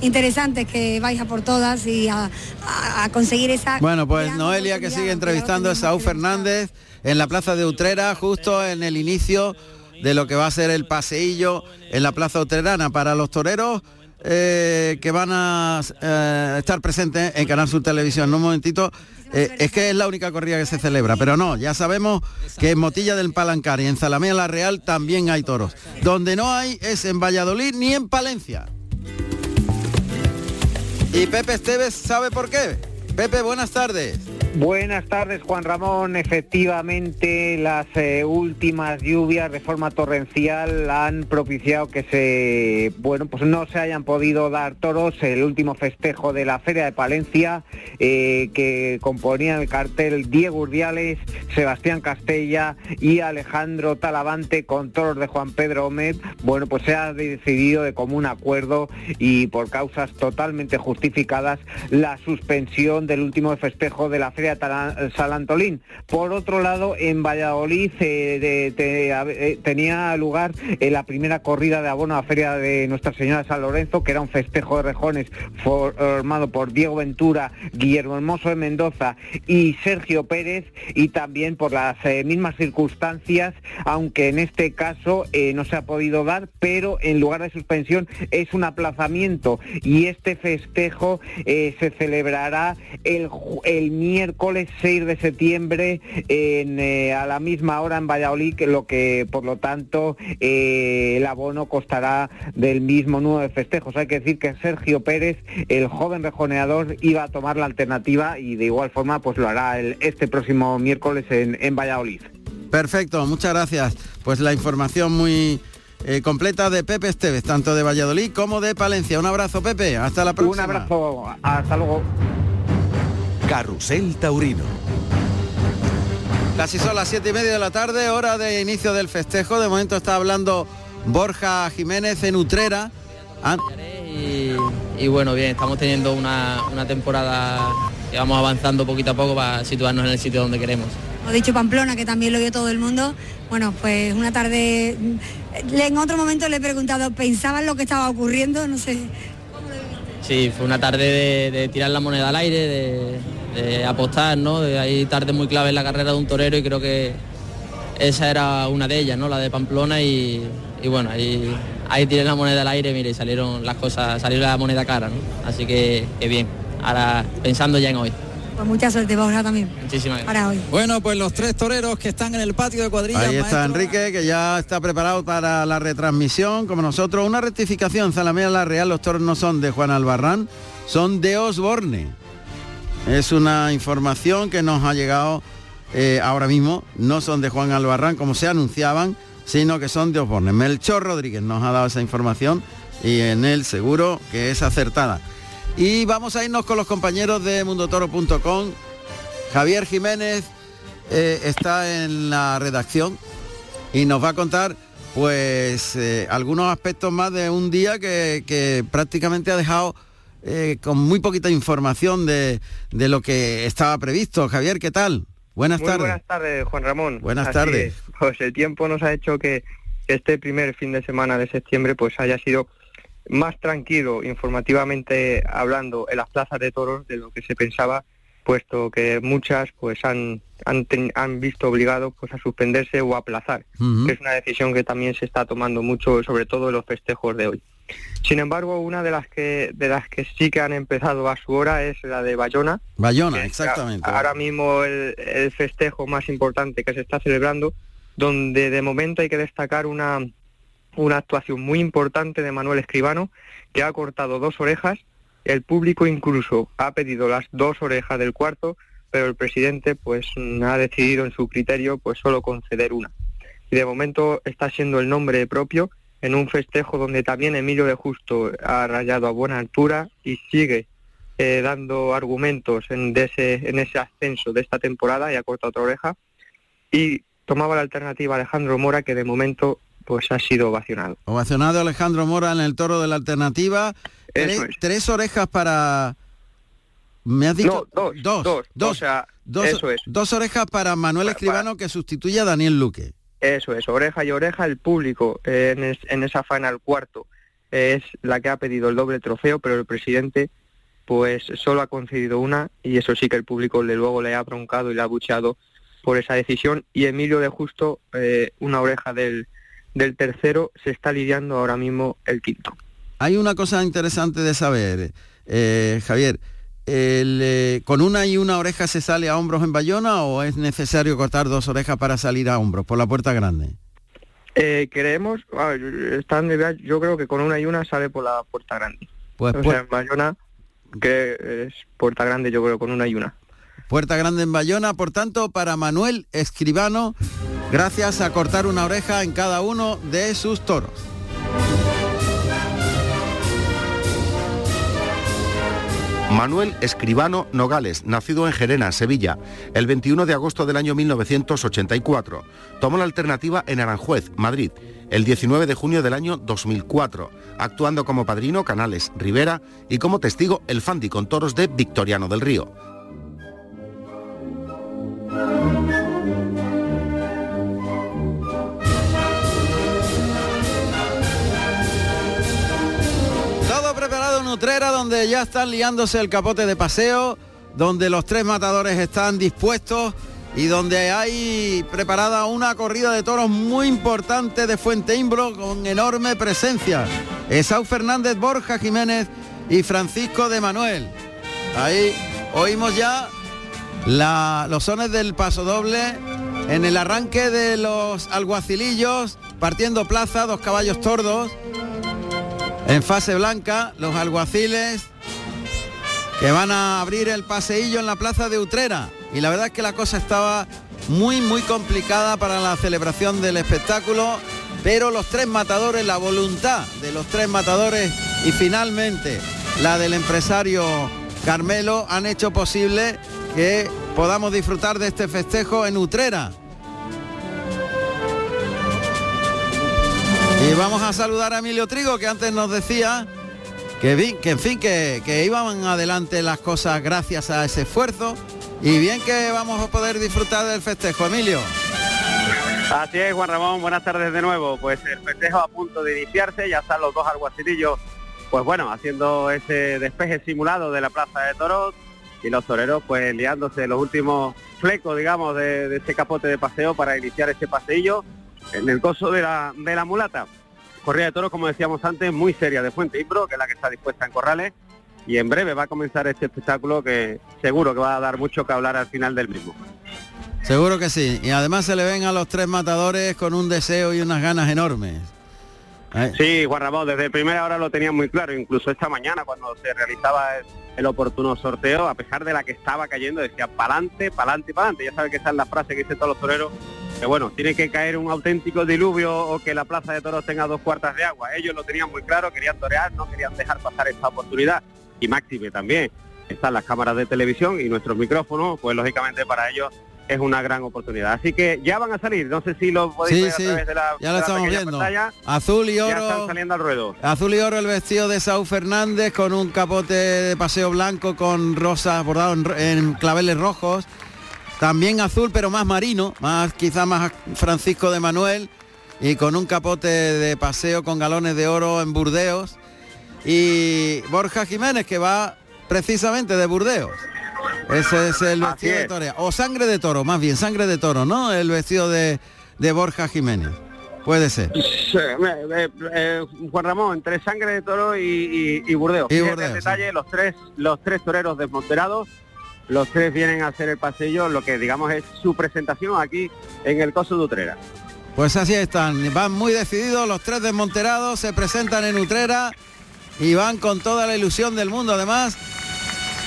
interesantes que vais a por todas y a, a- a conseguir esa... Bueno, pues Noelia que sigue entrevistando a Saúl Fernández en la plaza de Utrera, justo en el inicio de lo que va a ser el paseillo en la plaza utrerana. Para los toreros eh, que van a eh, estar presentes en Canal Sur Televisión. En un momentito, eh, es que es la única corrida que se celebra, pero no, ya sabemos que en Motilla del Palancar y en Zalamea la Real también hay toros. Donde no hay es en Valladolid ni en Palencia. Y Pepe Esteves sabe por qué. Pepe, buenas tardes. Buenas tardes, Juan Ramón. Efectivamente, las eh, últimas lluvias de forma torrencial han propiciado que se, bueno, pues no se hayan podido dar toros. El último festejo de la Feria de Palencia, eh, que componían el cartel Diego Urdiales, Sebastián Castella y Alejandro Talavante con toros de Juan Pedro Gómez. Bueno, pues se ha decidido de común acuerdo y por causas totalmente justificadas la suspensión del último festejo de la Feria Tala- San Antolín. Por otro lado, en Valladolid eh, eh, tenía lugar eh, la primera corrida de abono a la Feria de Nuestra Señora de San Lorenzo, que era un festejo de rejones formado por Diego Ventura, Guillermo Hermoso de Mendoza y Sergio Pérez, y también por las mismas circunstancias, aunque en este caso no se ha podido dar, pero en lugar de suspensión es un aplazamiento y este festejo se celebrará el, el miércoles 6 de septiembre en, eh, a la misma hora en Valladolid, que lo que por lo tanto eh, el abono costará del mismo número de festejos. Hay que decir que Sergio Pérez, el joven rejoneador, iba a tomar la alternativa y de igual forma pues lo hará el- este próximo miércoles en, en Valladolid. Perfecto, muchas gracias. Pues la información muy eh, completa de Pepe Esteves, tanto de Valladolid como de Palencia. Un abrazo, Pepe. Hasta la próxima. Un abrazo, hasta luego. Carrusel Taurino. Casi son las siete y media de la tarde, hora de inicio del festejo. De momento está hablando Borja Jiménez en Utrera. Ah, Y, y bueno, bien, estamos teniendo una, una temporada que vamos avanzando poquito a poco para situarnos en el sitio donde queremos. He dicho Pamplona, que también lo vio todo el mundo. Bueno, pues una tarde, en otro momento le he preguntado, ¿pensaban lo que estaba ocurriendo? No sé. Sí, fue una tarde de, de tirar la moneda al aire, de, de apostar, ¿no? De- hay tardes muy claves en la carrera de un torero y creo que esa era una de ellas, ¿no? La de Pamplona y, y bueno, ahí, ahí tiré la moneda al aire, mire, y salieron las cosas, salió la moneda cara, ¿no? Así que, que bien. Ahora pensando ya en hoy. Pues mucha suerte, Borja, también. Muchísimas gracias. Para hoy. Bueno, pues los tres toreros que están en el patio de cuadrillas. Ahí está maestro. Enrique, que ya está preparado para la retransmisión, como nosotros. Una rectificación, Zalamea La Real, los toros no son de Juan Albarrán, son de Osborne. Es una información que nos ha llegado eh, ahora mismo, no son de Juan Albarrán como se anunciaban, sino que son de Osborne. Melchor Rodríguez nos ha dado esa información y en él seguro que es acertada. Y vamos a irnos con los compañeros de mundotoro.com. Javier Jiménez eh, está en la redacción y nos va a contar pues eh, algunos aspectos más de un día que, que prácticamente ha dejado eh, con muy poquita información de, de lo que estaba previsto. Javier, ¿qué tal? Buenas Muy tardes. buenas tardes, Juan Ramón. Buenas Así tardes. es. Pues el tiempo nos ha hecho que este primer fin de semana de septiembre pues haya sido más tranquilo informativamente hablando en las plazas de toros de lo que se pensaba, puesto que muchas pues han han, ten- han visto obligados pues a suspenderse o aplazar, Ujú. que es una decisión que también se está tomando mucho, sobre todo en los festejos de hoy. Sin embargo, una de las que de las que sí que han empezado a su hora es la de Bayona, Bayona, exactamente. Ahora mismo el, el festejo más importante que se está celebrando, donde de momento hay que destacar una, una actuación muy importante de Manuel Escribano, que ha cortado dos orejas. El público incluso ha pedido las dos orejas del cuarto, pero el presidente pues mm, ha decidido en su criterio pues solo conceder una. Y de momento está siendo el nombre propio en un festejo donde también Emilio de Justo ha rayado a buena altura y sigue eh, dando argumentos en, de ese, en ese ascenso de esta temporada y ha cortado otra oreja. Y tomaba la alternativa Alejandro Mora, que de momento pues ha sido ovacionado. Ovacionado Alejandro Mora en el toro de la alternativa. Tres, Eso es. tres orejas para... Me has dicho... No, dos, dos, dos, o sea, dos, eso es. dos orejas para Manuel Escribano que sustituye a Daniel Luque. Eso es, oreja y oreja, el público eh, en, es- en esa faena al cuarto eh, es la que ha pedido el doble trofeo, pero el presidente pues solo ha concedido una y eso sí que el público luego le ha broncado y le ha bucheado por esa decisión y Emilio de Justo, eh, una oreja del, tercero, se está lidiando ahora mismo el quinto. Hay una cosa interesante de saber, Javier. El, eh, ¿Con una y una oreja se sale a hombros en Bayona o es necesario cortar dos orejas para salir a hombros por la puerta grande? Eh, creemos, ah, están yo creo que con una y una sale por la puerta grande. Pues, o pues- sea, en Bayona, que es puerta grande, yo creo con una y una. Puerta grande en Bayona, por tanto, para Manuel Escribano, gracias a cortar una oreja en cada uno de sus toros. Manuel Escribano Nogales, nacido en Gerena, Sevilla, el 21 de agosto del año 1984. Tomó la alternativa en Aranjuez, Madrid, el 19 de junio del año 2004, actuando como padrino Canales Rivera y como testigo el Fandi con toros de Victoriano del Río. Donde ya están liándose el capote de paseo, donde los tres matadores están dispuestos y donde hay preparada una corrida de toros muy importante de Fuente Imbro con enorme presencia. Esau Fernández, Borja Jiménez y Francisco de Manuel. Ahí oímos ya la- los sones del paso doble en el arranque de los alguacilillos, partiendo plaza, dos caballos tordos. En fase blanca, los alguaciles que van a abrir el paseillo en la plaza de Utrera. Y la verdad es que la cosa estaba muy, muy complicada para la celebración del espectáculo, pero los tres matadores, la voluntad de los tres matadores y finalmente la del empresario Carmelo han hecho posible que podamos disfrutar de este festejo en Utrera. Y vamos a saludar a Emilio Trigo, que antes nos decía que, vi- que en fin, que, que iban adelante las cosas gracias a ese esfuerzo. Y bien que vamos a poder disfrutar del festejo, Emilio. Así es, Juan Ramón, buenas tardes de nuevo. Pues el festejo a punto de iniciarse, ya están los dos alguacilillos, pues bueno, haciendo ese despeje simulado de la Plaza de Toros y los toreros pues liándose los últimos flecos, digamos, de, de ese capote de paseo para iniciar ese paseillo en el coso de la, de la mulata. Corrida de toros, como decíamos antes, muy seria de Fuente Imbro, que es la que está dispuesta en Corrales, y en breve va a comenzar este espectáculo que seguro que va a dar mucho que hablar al final del mismo. Seguro que sí. Y además se le ven a los tres matadores con un deseo y unas ganas enormes. Sí, Juan Ramón, desde primera hora lo tenía muy claro, incluso esta mañana cuando se realizaba el, el oportuno sorteo, a pesar de la que estaba cayendo, decía pa'lante, pa'lante, pa'lante. Ya sabe que esa es la frase que dicen todos los toreros, que bueno, tiene que caer un auténtico diluvio o que la plaza de toros tenga dos cuartas de agua. Ellos lo tenían muy claro, querían torear, no querían dejar pasar esta oportunidad. Y Máxime también. Están las cámaras de televisión y nuestros micrófonos, pues lógicamente para ellos es una gran oportunidad. Así que ya van a salir, no sé si lo podéis Sí, ver sí, a través de la, ya lo estamos viendo. pantalla. Azul y Ya oro. están saliendo al ruedo. Azul y oro el vestido de Saúl Fernández con un capote de paseo blanco con rosas bordado en claveles rojos. También azul pero más marino, más quizá más Francisco de Manuel y con un capote de paseo con galones de oro en Burdeos. Y Borja Jiménez que va precisamente de Burdeos. Ese es el vestido de torea. O sangre de toro, más bien, sangre de toro, ¿no? El vestido de, de Borja Jiménez. Puede ser. Sí, eh, Juan Ramón, entre sangre de toro y, y, y Burdeos. Y Burdeos, detalle, los tres, los tres toreros desmonterados, los tres vienen a hacer el pasillo, lo que digamos es su presentación aquí en el Coso de Utrera. Pues así están, van muy decididos, los tres desmonterados se presentan en Utrera y van con toda la ilusión del mundo además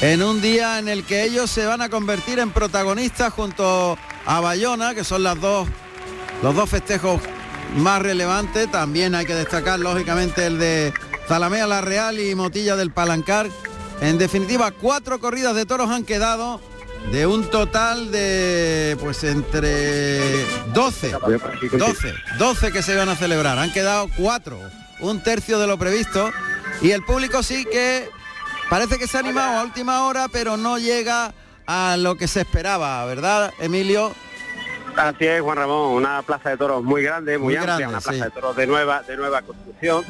en un día en el que ellos se van a convertir en protagonistas junto a Bayona, que son las dos, los dos festejos más relevantes. También hay que destacar lógicamente el de Zalamea La Real y Motilla del Palancar. En definitiva, cuatro corridas de toros han quedado de un total de pues entre 12, 12, 12 que se van a celebrar. Han quedado cuatro, un tercio de lo previsto. Y el público sí que parece que se ha animado a última hora, pero no llega a lo que se esperaba, ¿verdad, Emilio? Así es, Juan Ramón, una plaza de toros muy grande, muy, Muy amplia, grande, una plaza sí. de toros de nueva, de nueva construcción.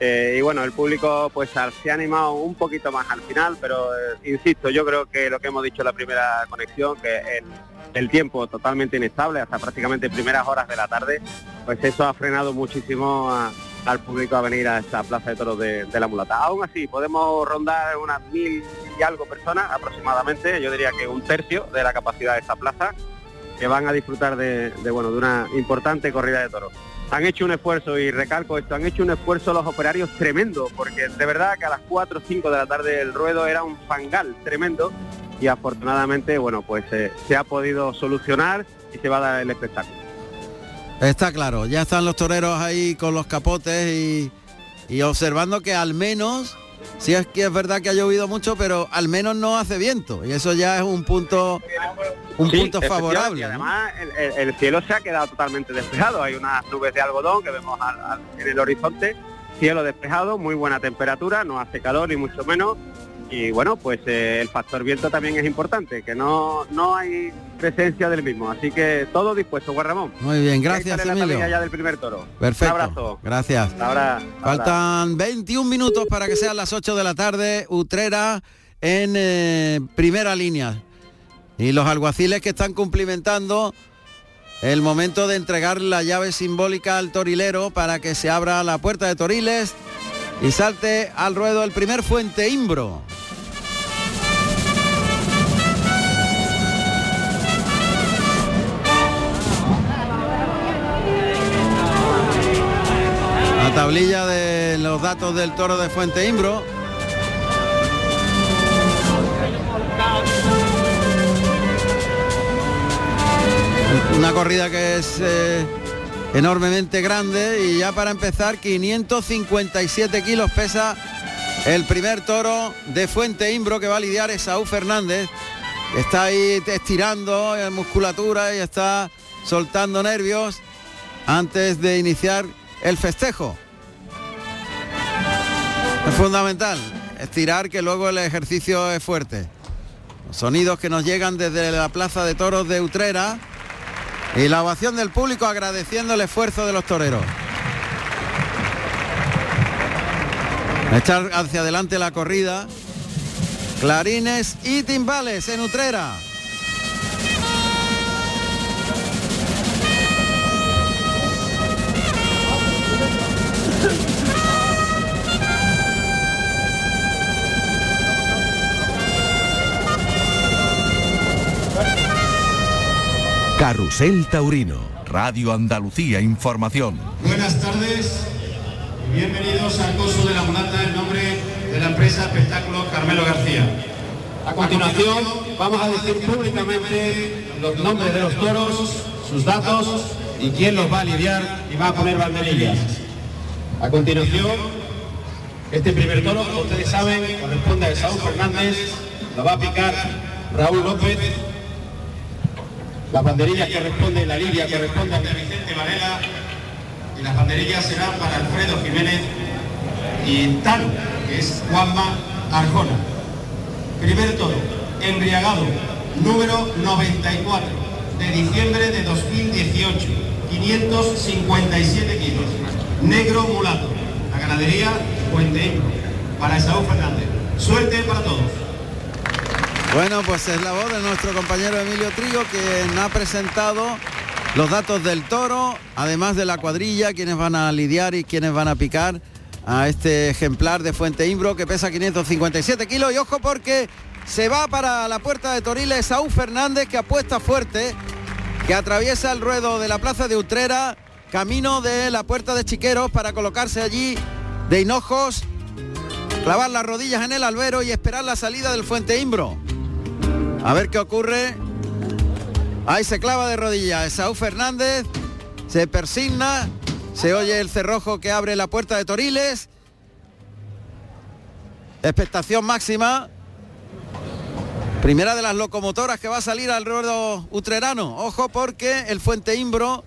Eh, y bueno, el público pues se ha animado un poquito más al final, pero eh, insisto, yo creo que lo que hemos dicho en la primera conexión, que el, el tiempo totalmente inestable, hasta prácticamente primeras horas de la tarde, pues eso ha frenado muchísimo al público a venir a esta plaza de toros de, la mulata. Aún así, podemos rondar unas mil y algo personas aproximadamente, yo diría que un tercio de la capacidad de esta plaza que van a disfrutar de, bueno de una importante corrida de toros. Han hecho un esfuerzo y recalco esto, han hecho un esfuerzo los operarios tremendo, porque de verdad que a las 4 o 5 de la tarde el ruedo era un fangal tremendo y afortunadamente bueno pues eh, se ha podido solucionar y se va a dar el espectáculo. Está claro, ya están los toreros ahí con los capotes y, y observando que al menos, sí es que es verdad que ha llovido mucho, pero al menos no hace viento. Y eso ya es un punto un Sí, punto favorable. y además el, el- el cielo se ha quedado totalmente despejado, hay unas nubes de algodón que vemos al- al- en el horizonte, cielo despejado, muy buena temperatura, no hace calor ni mucho menos. Y bueno, pues eh, el factor viento también es importante, que no, no hay presencia del mismo. Así que todo dispuesto, Juan Ramón. Muy bien, gracias Emilio. ya del primer toro. Perfecto. Un abrazo. Gracias. Ahora, Faltan 21 minutos para que sean las 8 de la tarde, Utrera en eh, primera línea. Y los alguaciles que están cumplimentando el momento de entregar la llave simbólica al torilero para que se abra la puerta de Toriles y salte al ruedo el primer Fuente Imbro. La tablilla de los datos del toro de Fuente Imbro. Una corrida que es eh, enormemente grande y ya para empezar 557 kilos pesa el primer toro de Fuente Imbro que va a lidiar Esaú Fernández. Está ahí estirando eh, musculatura y está soltando nervios antes de iniciar el festejo. Es fundamental estirar que luego el ejercicio es fuerte. Sonidos que nos llegan desde la Plaza de Toros de Utrera y la ovación del público agradeciendo el esfuerzo de los toreros. Echar hacia adelante la corrida. Clarines y timbales en Utrera. Carrusel Taurino, Radio Andalucía Información. Buenas tardes y bienvenidos al coso de la mulata en nombre de la empresa Espectáculos Carmelo García. A continuación vamos a decir públicamente los nombres de los toros, sus datos y quién los va a lidiar y va a poner banderillas. A continuación, este primer toro, como ustedes saben, corresponde a Saúl Fernández, lo va a picar Raúl López, las banderillas que responde la lidia que responde a Vicente Varela y las banderillas serán para Alfredo Jiménez y tal que es Juanma Arjona. Primer toro, embriagado, número 94, de diciembre de 2018, 557 kilos, negro mulato, la ganadería Puente para Esaú Fernández. Suerte para todos. Bueno, pues es la voz de nuestro compañero Emilio Trigo quien ha presentado los datos del toro, además de la cuadrilla, quienes van a lidiar y quienes van a picar a este ejemplar de Fuente Imbro que pesa 557 kilos. Y ojo porque se va para la puerta de Toriles Saúl Fernández que apuesta fuerte, que atraviesa el ruedo de la plaza de Utrera, camino de la puerta de Chiqueros para colocarse allí de hinojos, clavar las rodillas en el albero y esperar la salida del Fuente Imbro. A ver qué ocurre. Ahí se clava de rodillas Saúl Fernández. Se persigna. Se oye el cerrojo que abre la puerta de Toriles. Expectación máxima. Primera de las locomotoras que va a salir al ruedo utrerano. Ojo porque el Fuente Imbro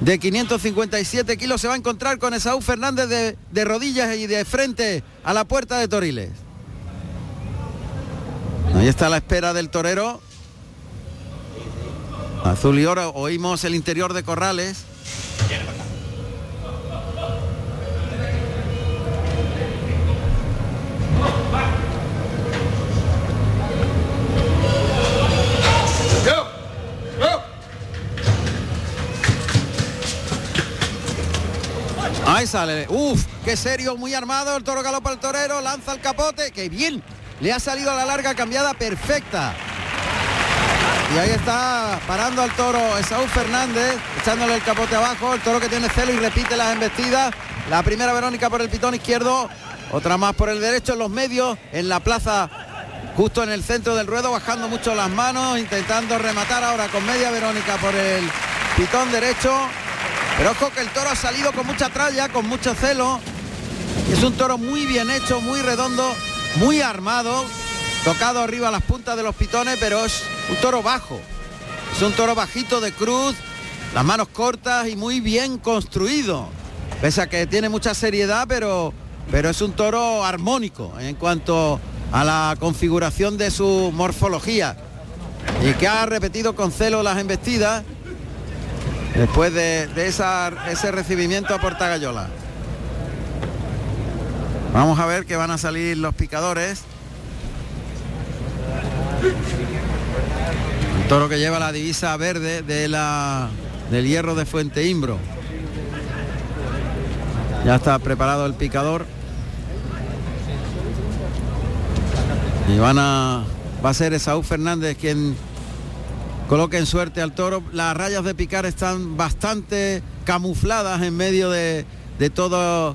de 557 kilos se va a encontrar con Esaú Fernández de, de rodillas y de frente a la puerta de Toriles. Ahí está la espera del torero. Azul y oro, oímos el interior de Corrales. Ahí sale. Uf, qué serio, muy armado. El toro galopa al torero, lanza el capote. Qué bien. Le ha salido a la larga cambiada perfecta. Y ahí está parando al toro Esaú Fernández, echándole el capote abajo. El toro que tiene celo y repite las embestidas. La primera Verónica por el pitón izquierdo, otra más por el derecho en los medios, en la plaza justo en el centro del ruedo, bajando mucho las manos, intentando rematar ahora con media Verónica por el pitón derecho. Pero ojo que el toro ha salido con mucha tralla, con mucho celo. Es un toro muy bien hecho, muy redondo, muy armado, tocado arriba las puntas de los pitones, pero es un toro bajo. Es un toro bajito de cruz, las manos cortas y muy bien construido. Pese a que tiene mucha seriedad, pero, pero es un toro armónico en cuanto a la configuración de su morfología. Y que ha repetido con celo las embestidas después de, ese recibimiento a Portagayola. Vamos a ver que van a salir los picadores. El toro que lleva la divisa verde de la, del hierro de Fuente Imbro. Ya está preparado el picador. Y van a. Va a ser Esaú Fernández quien coloque en suerte al toro. Las rayas de picar están bastante camufladas en medio de, de toda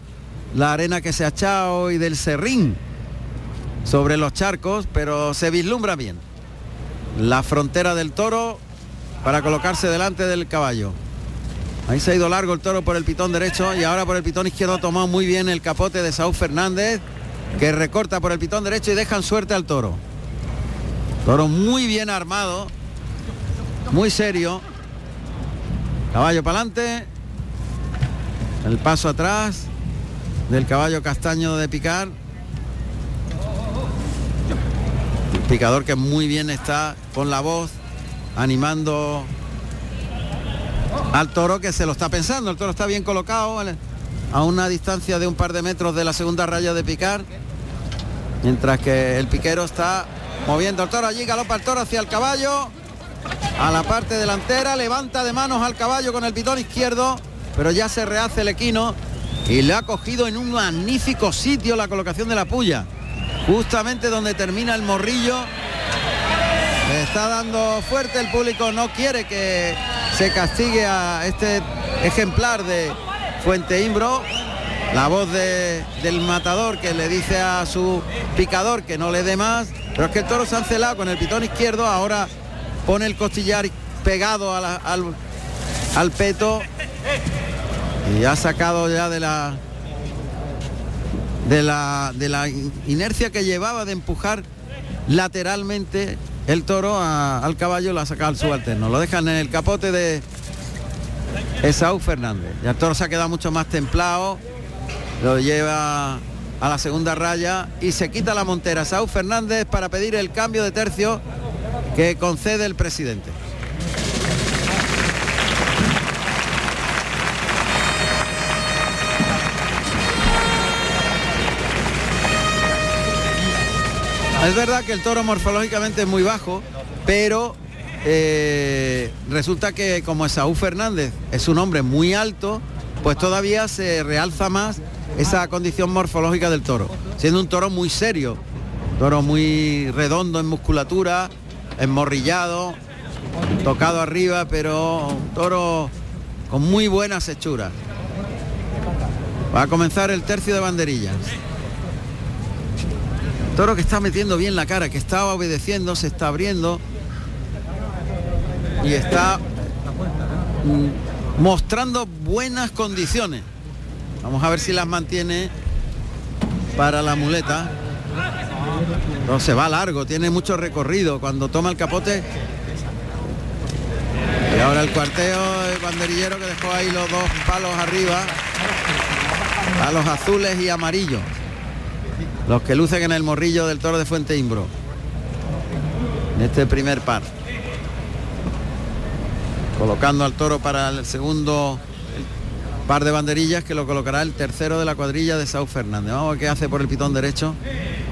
la arena que se ha echado y del serrín sobre los charcos, pero se vislumbra bien la frontera del toro para colocarse delante del caballo. Ahí se ha ido largo el toro por el pitón derecho y ahora por el pitón izquierdo ha tomado muy bien el capote de Saúl Fernández, que recorta por el pitón derecho y dejan suerte al toro. Toro muy bien armado, muy serio. Caballo para adelante. El paso atrás del caballo castaño de picar. Picador que muy bien está con la voz animando al toro que se lo está pensando. El toro está bien colocado a una distancia de un par de metros de la segunda raya de picar. Mientras que el piquero está moviendo el toro allí, galopa el toro hacia el caballo. A la parte delantera, levanta de manos al caballo con el pitón izquierdo, pero ya se rehace el equino y le ha cogido en un magnífico sitio la colocación de la puya. Justamente donde termina el morrillo. Está dando fuerte el público, no quiere que se castigue a este ejemplar de Fuente Imbro. La voz del matador que le dice a su picador que no le dé más. Pero es que el toro se ha celado con el pitón izquierdo. Ahora pone el costillar pegado al peto. Y ha sacado ya de la de la de la inercia que llevaba de empujar lateralmente el toro al caballo lo ha sacado al subalterno. Lo dejan en el capote de Esaú Fernández. Ya el toro se ha quedado mucho más templado. Lo lleva a la segunda raya y se quita la montera. Esaú Fernández para pedir el cambio de tercio que concede el presidente. Es verdad que el toro morfológicamente es muy bajo, pero eh, resulta que como Esaú Fernández es un hombre muy alto, pues todavía se realza más esa condición morfológica del toro, siendo un toro muy serio, toro muy redondo en musculatura, enmorrillado, tocado arriba, pero un toro con muy buenas hechuras. Va a comenzar el tercio de banderillas. Toro que está metiendo bien la cara, que está obedeciendo, se está abriendo y está mm, mostrando buenas condiciones. Vamos a ver si las mantiene para la muleta. No se va largo, tiene mucho recorrido. Cuando toma el capote. Y ahora el cuarteo el banderillero que dejó ahí los dos palos arriba. A los azules y amarillos los que lucen en el morrillo del toro de Fuente Imbro. En este primer par. Colocando al toro para el segundo par de banderillas que lo colocará el tercero de la cuadrilla de Saúl Fernández. Vamos a ver qué hace por el pitón derecho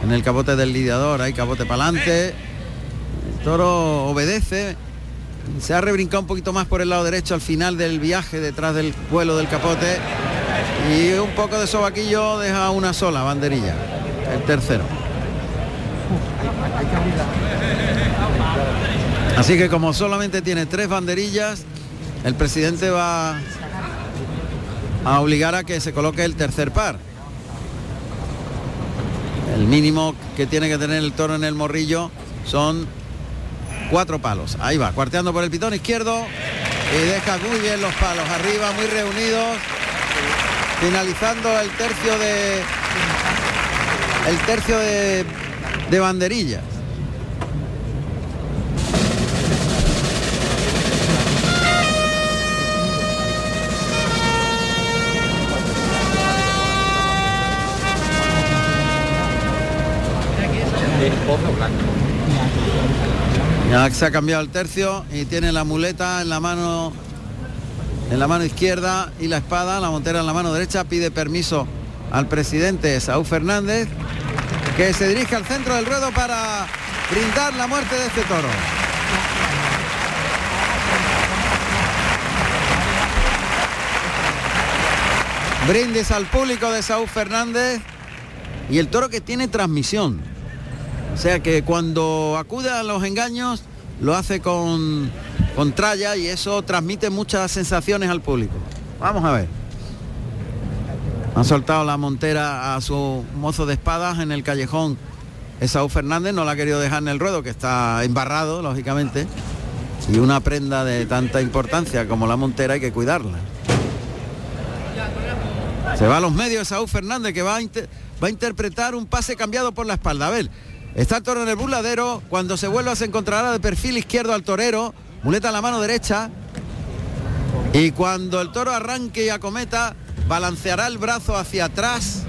en el capote del lidiador. Hay capote para adelante. El toro obedece. Se ha rebrincado un poquito más por el lado derecho al final del viaje detrás del vuelo del capote. Y un poco de sobaquillo deja una sola banderilla el tercero. Así que como solamente tiene tres banderillas, el presidente va a obligar a que se coloque el tercer par. El mínimo que tiene que tener el toro en el morrillo son cuatro palos. Ahí va, cuarteando por el pitón izquierdo y deja muy bien los palos arriba, muy reunidos, finalizando el tercio de el tercio de, de banderillas. Ya se ha cambiado el tercio y tiene la muleta en la mano en la mano izquierda y la espada, la montera en la mano derecha, pide permiso al presidente Saúl Fernández que se dirige al centro del ruedo para brindar la muerte de este toro. Brindis al público de Saúl Fernández y el toro que tiene transmisión. O sea que cuando acude a los engaños lo hace con, con tralla y eso transmite muchas sensaciones al público. Vamos a ver. Han soltado la montera a su mozo de espadas en el callejón. Esaú Fernández no la ha querido dejar en el ruedo, que está embarrado, lógicamente. Y una prenda de tanta importancia como la montera hay que cuidarla. Se va a los medios Esaú Fernández que va a, va a interpretar un pase cambiado por la espalda. A ver, está el toro en el burladero. Cuando se vuelva se encontrará de perfil izquierdo al torero. Muleta en la mano derecha. Y cuando el toro arranque y acometa, balanceará el brazo hacia atrás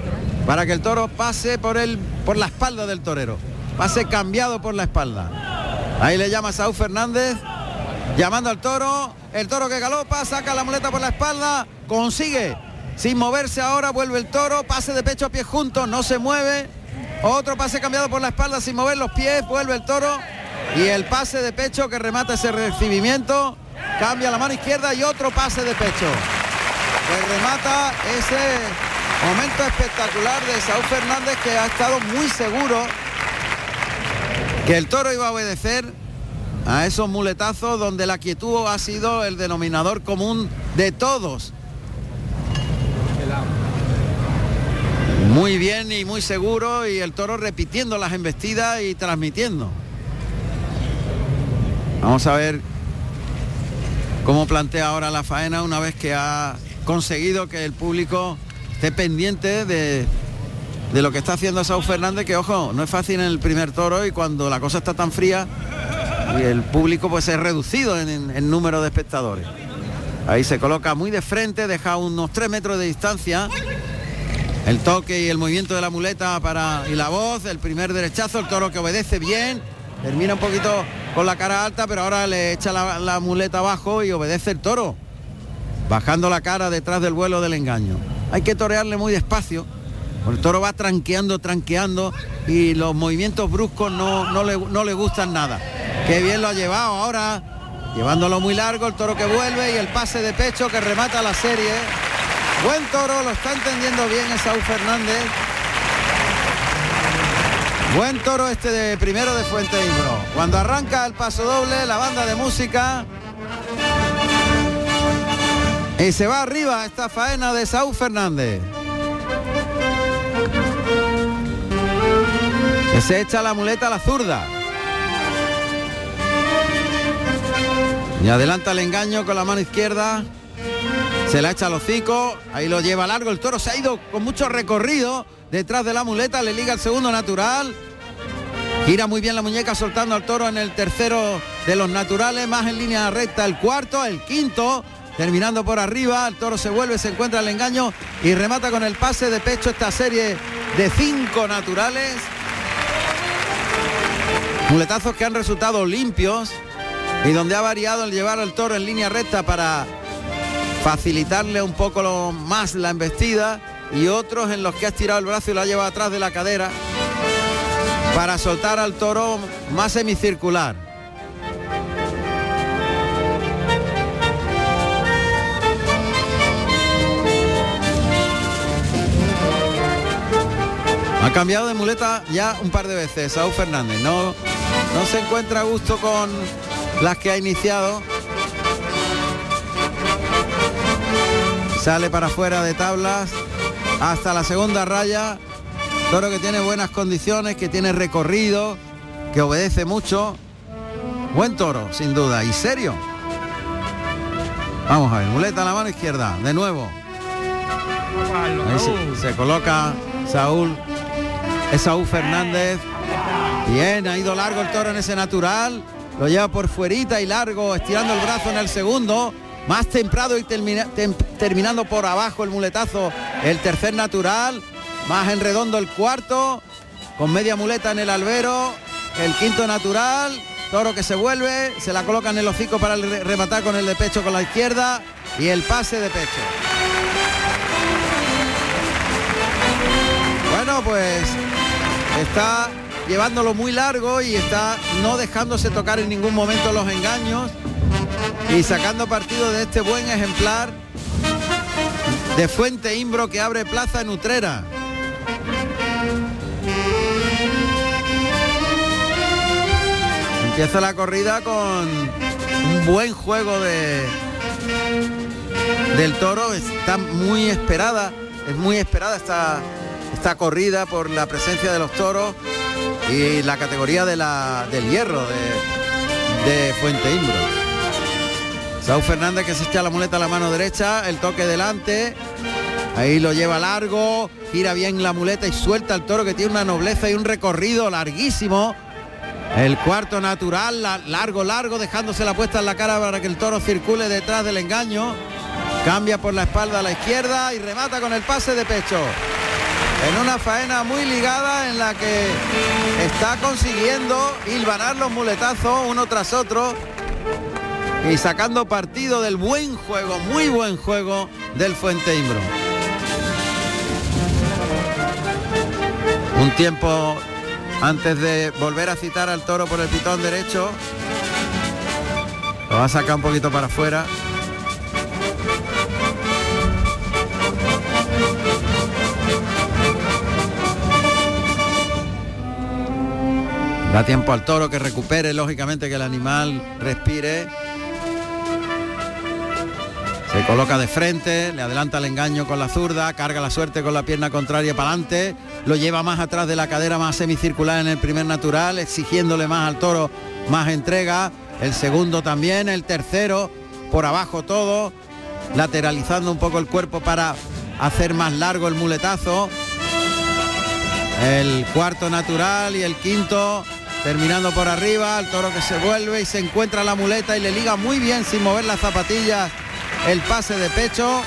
para que el toro pase por, el, por la espalda del torero. Pase cambiado por la espalda. Ahí le llama Saúl Fernández, llamando al toro. El toro que galopa, saca la muleta por la espalda, consigue. Sin moverse ahora, vuelve el toro, pase de pecho a pie juntos, no se mueve. Otro pase cambiado por la espalda sin mover los pies, vuelve el toro. Y el pase de pecho que remata ese recibimiento. Cambia la mano izquierda y otro pase de pecho. Que remata ese momento espectacular de Saúl Fernández que ha estado muy seguro que el toro iba a obedecer a esos muletazos donde la quietud ha sido el denominador común de todos. Muy bien y muy seguro y el toro repitiendo las embestidas y transmitiendo. Vamos a ver cómo plantea ahora la faena una vez que ha conseguido que el público esté pendiente de, de lo que está haciendo Saúl Fernández, que ojo, no es fácil en el primer toro y cuando la cosa está tan fría y el público pues es reducido en, en número de espectadores. Ahí se coloca muy de frente, deja unos tres metros de distancia. El toque y el movimiento de la muleta para y la voz, el primer derechazo, el toro que obedece bien, termina un poquito con la cara alta, pero ahora le echa la, la muleta abajo y obedece el toro, bajando la cara detrás del vuelo del engaño. Hay que torearle muy despacio, el toro va tranqueando, tranqueando y los movimientos bruscos no, no, le, no le gustan nada. Qué bien lo ha llevado ahora, llevándolo muy largo, el toro que vuelve y el pase de pecho que remata la serie. Buen toro, lo está entendiendo bien Saúl Fernández. Buen toro este de primero de Fuente Imbro. Cuando arranca el paso doble, la banda de música. Y se va arriba esta faena de Saúl Fernández. Se echa la muleta a la zurda. Y adelanta el engaño con la mano izquierda. Se la echa al hocico. Ahí lo lleva largo. El toro se ha ido con mucho recorrido detrás de la muleta. Le liga el segundo natural. Gira muy bien la muñeca soltando al toro en el tercero de los naturales. Más en línea recta el cuarto. El quinto. Terminando por arriba. El toro se vuelve, se encuentra el engaño. Y remata con el pase de pecho esta serie de cinco naturales. Muletazos que han resultado limpios y donde ha variado el llevar al toro en línea recta para facilitarle un poco lo más la embestida y otros en los que ha estirado el brazo y lo ha llevado atrás de la cadera para soltar al toro más semicircular. Cambiado de muleta ya un par de veces Saúl Fernández. No, no se encuentra a gusto con las que ha iniciado. Sale para afuera de tablas hasta la segunda raya. Toro que tiene buenas condiciones, que tiene recorrido, que obedece mucho. Buen toro, sin duda, y serio. Vamos a ver, muleta a la mano izquierda, de nuevo. Ahí se, se coloca Saúl. Es Saúl Fernández. Bien, ha ido largo el toro en ese natural. Lo lleva por fuerita y largo, estirando el brazo en el segundo. Más temprado y terminando por abajo el muletazo, el tercer natural. Más en redondo el cuarto, con media muleta en el albero. El quinto natural, toro que se vuelve, se la coloca en el hocico para rematar con el de pecho con la izquierda y el pase de pecho. Bueno, pues está llevándolo muy largo y está no dejándose tocar en ningún momento los engaños y sacando partido de este buen ejemplar de Fuente Imbro que abre plaza en Utrera. Empieza la corrida con un buen juego de del toro, está muy esperada, es muy esperada esta, esta corrida por la presencia de los toros y la categoría de la, del hierro de, de Fuente Imbro. Saúl Fernández que se echa la muleta a la mano derecha, el toque delante, ahí lo lleva largo, gira bien la muleta y suelta el toro que tiene una nobleza y un recorrido larguísimo. El cuarto natural, la- largo, largo, dejándose la puesta en la cara para que el toro circule detrás del engaño. Cambia por la espalda a la izquierda y remata con el pase de pecho. En una faena muy ligada en la que está consiguiendo hilvanar los muletazos uno tras otro y sacando partido del buen juego, muy buen juego del Fuente Imbro. Un tiempo antes de volver a citar al toro por el pitón derecho. Lo va a sacar un poquito para afuera. Da tiempo al toro que recupere, lógicamente que el animal respire. Se coloca de frente, le adelanta el engaño con la zurda, carga la suerte con la pierna contraria para adelante, lo lleva más atrás de la cadera más semicircular en el primer natural, exigiéndole más al toro, más entrega. El segundo también, el tercero por abajo todo, lateralizando un poco el cuerpo para hacer más largo el muletazo. El cuarto natural y el quinto terminando por arriba, el toro que se vuelve y se encuentra la muleta y le liga muy bien sin mover las zapatillas el pase de pecho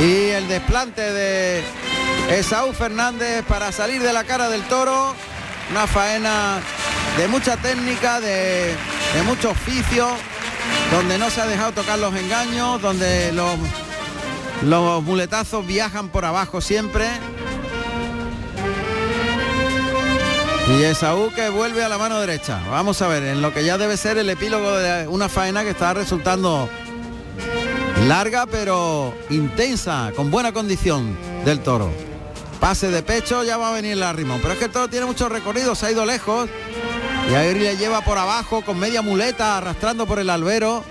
y el desplante de Esaú Fernández para salir de la cara del toro. Una faena de mucha técnica, de, de mucho oficio, donde no se ha dejado tocar los engaños, donde los, los muletazos viajan por abajo siempre. Y Esaú que vuelve a la mano derecha. Vamos a ver, en lo que ya debe ser el epílogo de una faena que está resultando larga pero intensa, con buena condición del toro. Pase de pecho, ya va a venir la rimón. Pero es que el toro tiene mucho recorrido, se ha ido lejos. Y ahí le lleva por abajo con media muleta, arrastrando por el albero.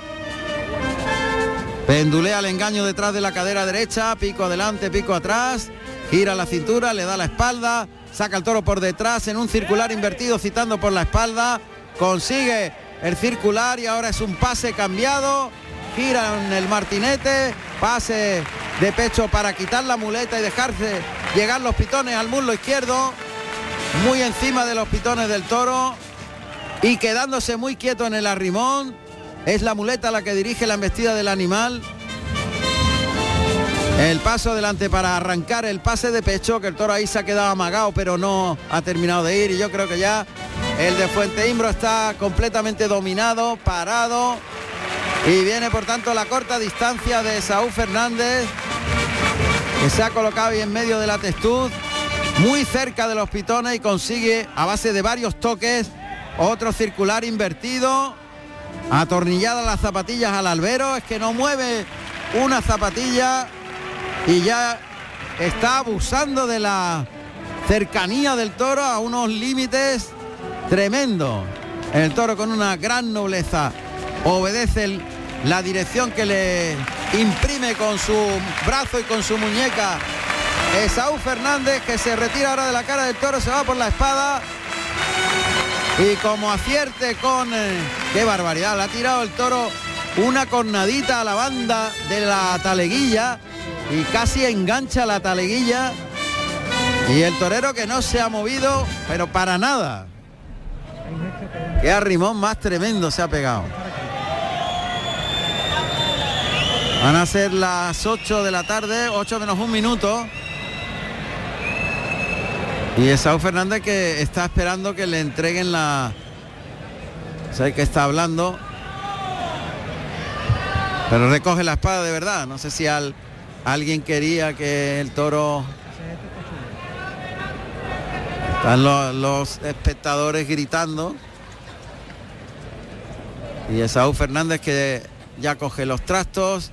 Pendulea el engaño detrás de la cadera derecha, pico adelante, pico atrás. Gira la cintura, le da la espalda, saca el toro por detrás en un circular invertido citando por la espalda. Consigue el circular y ahora es un pase cambiado gira en el martinete, pase de pecho para quitar la muleta y dejarse llegar los pitones al muslo izquierdo, muy encima de los pitones del toro y quedándose muy quieto en el arrimón. Es la muleta la que dirige la embestida del animal. El paso adelante para arrancar el pase de pecho, que el toro ahí se ha quedado amagado, pero no ha terminado de ir. Y yo creo que ya el de Fuente Imbro está completamente dominado, parado. Y viene por tanto la corta distancia de Saúl Fernández, que se ha colocado ahí en medio de la testud, muy cerca de los pitones y consigue a base de varios toques otro circular invertido, atornillada las zapatillas al albero, es que no mueve una zapatilla y ya está abusando de la cercanía del toro a unos límites tremendo. El toro con una gran nobleza obedece la dirección que le imprime con su brazo y con su muñeca Esaú Fernández que se retira ahora de la cara del toro, se va por la espada y como acierte con... eh, ¡Qué barbaridad! Le ha tirado el toro una cornadita a la banda de la taleguilla y casi engancha la taleguilla y el torero que no se ha movido, pero para nada. Qué arrimón más tremendo se ha pegado. Van a ser las 8 de la tarde, 8 menos un minuto. Y Esaú Fernández que está esperando que le entreguen la... Sé que está hablando. Pero recoge la espada de verdad. No sé si al, alguien quería que el toro... Están los, espectadores gritando. Y Esaú Fernández que ya coge los trastos,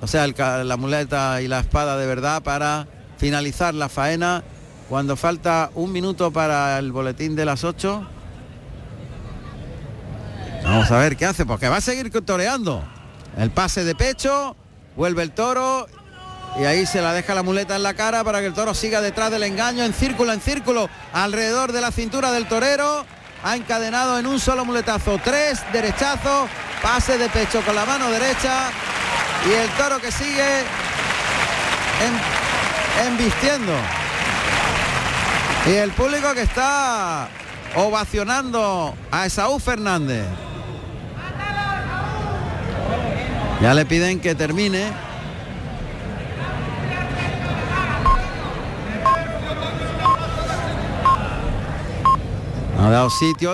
o sea, el la muleta y la espada de verdad para finalizar la faena cuando falta un minuto para el boletín de las 8. Vamos a ver qué hace, porque va a seguir toreando. El pase de pecho, vuelve el toro y ahí se la deja la muleta en la cara para que el toro siga detrás del engaño, en círculo, en círculo, alrededor de la cintura del torero. Ha encadenado en un solo muletazo, tres derechazos, pase de pecho con la mano derecha y el toro que sigue en- embistiendo. Y el público que está ovacionando a Esaú Fernández. Ya le piden que termine. Ha dado sitio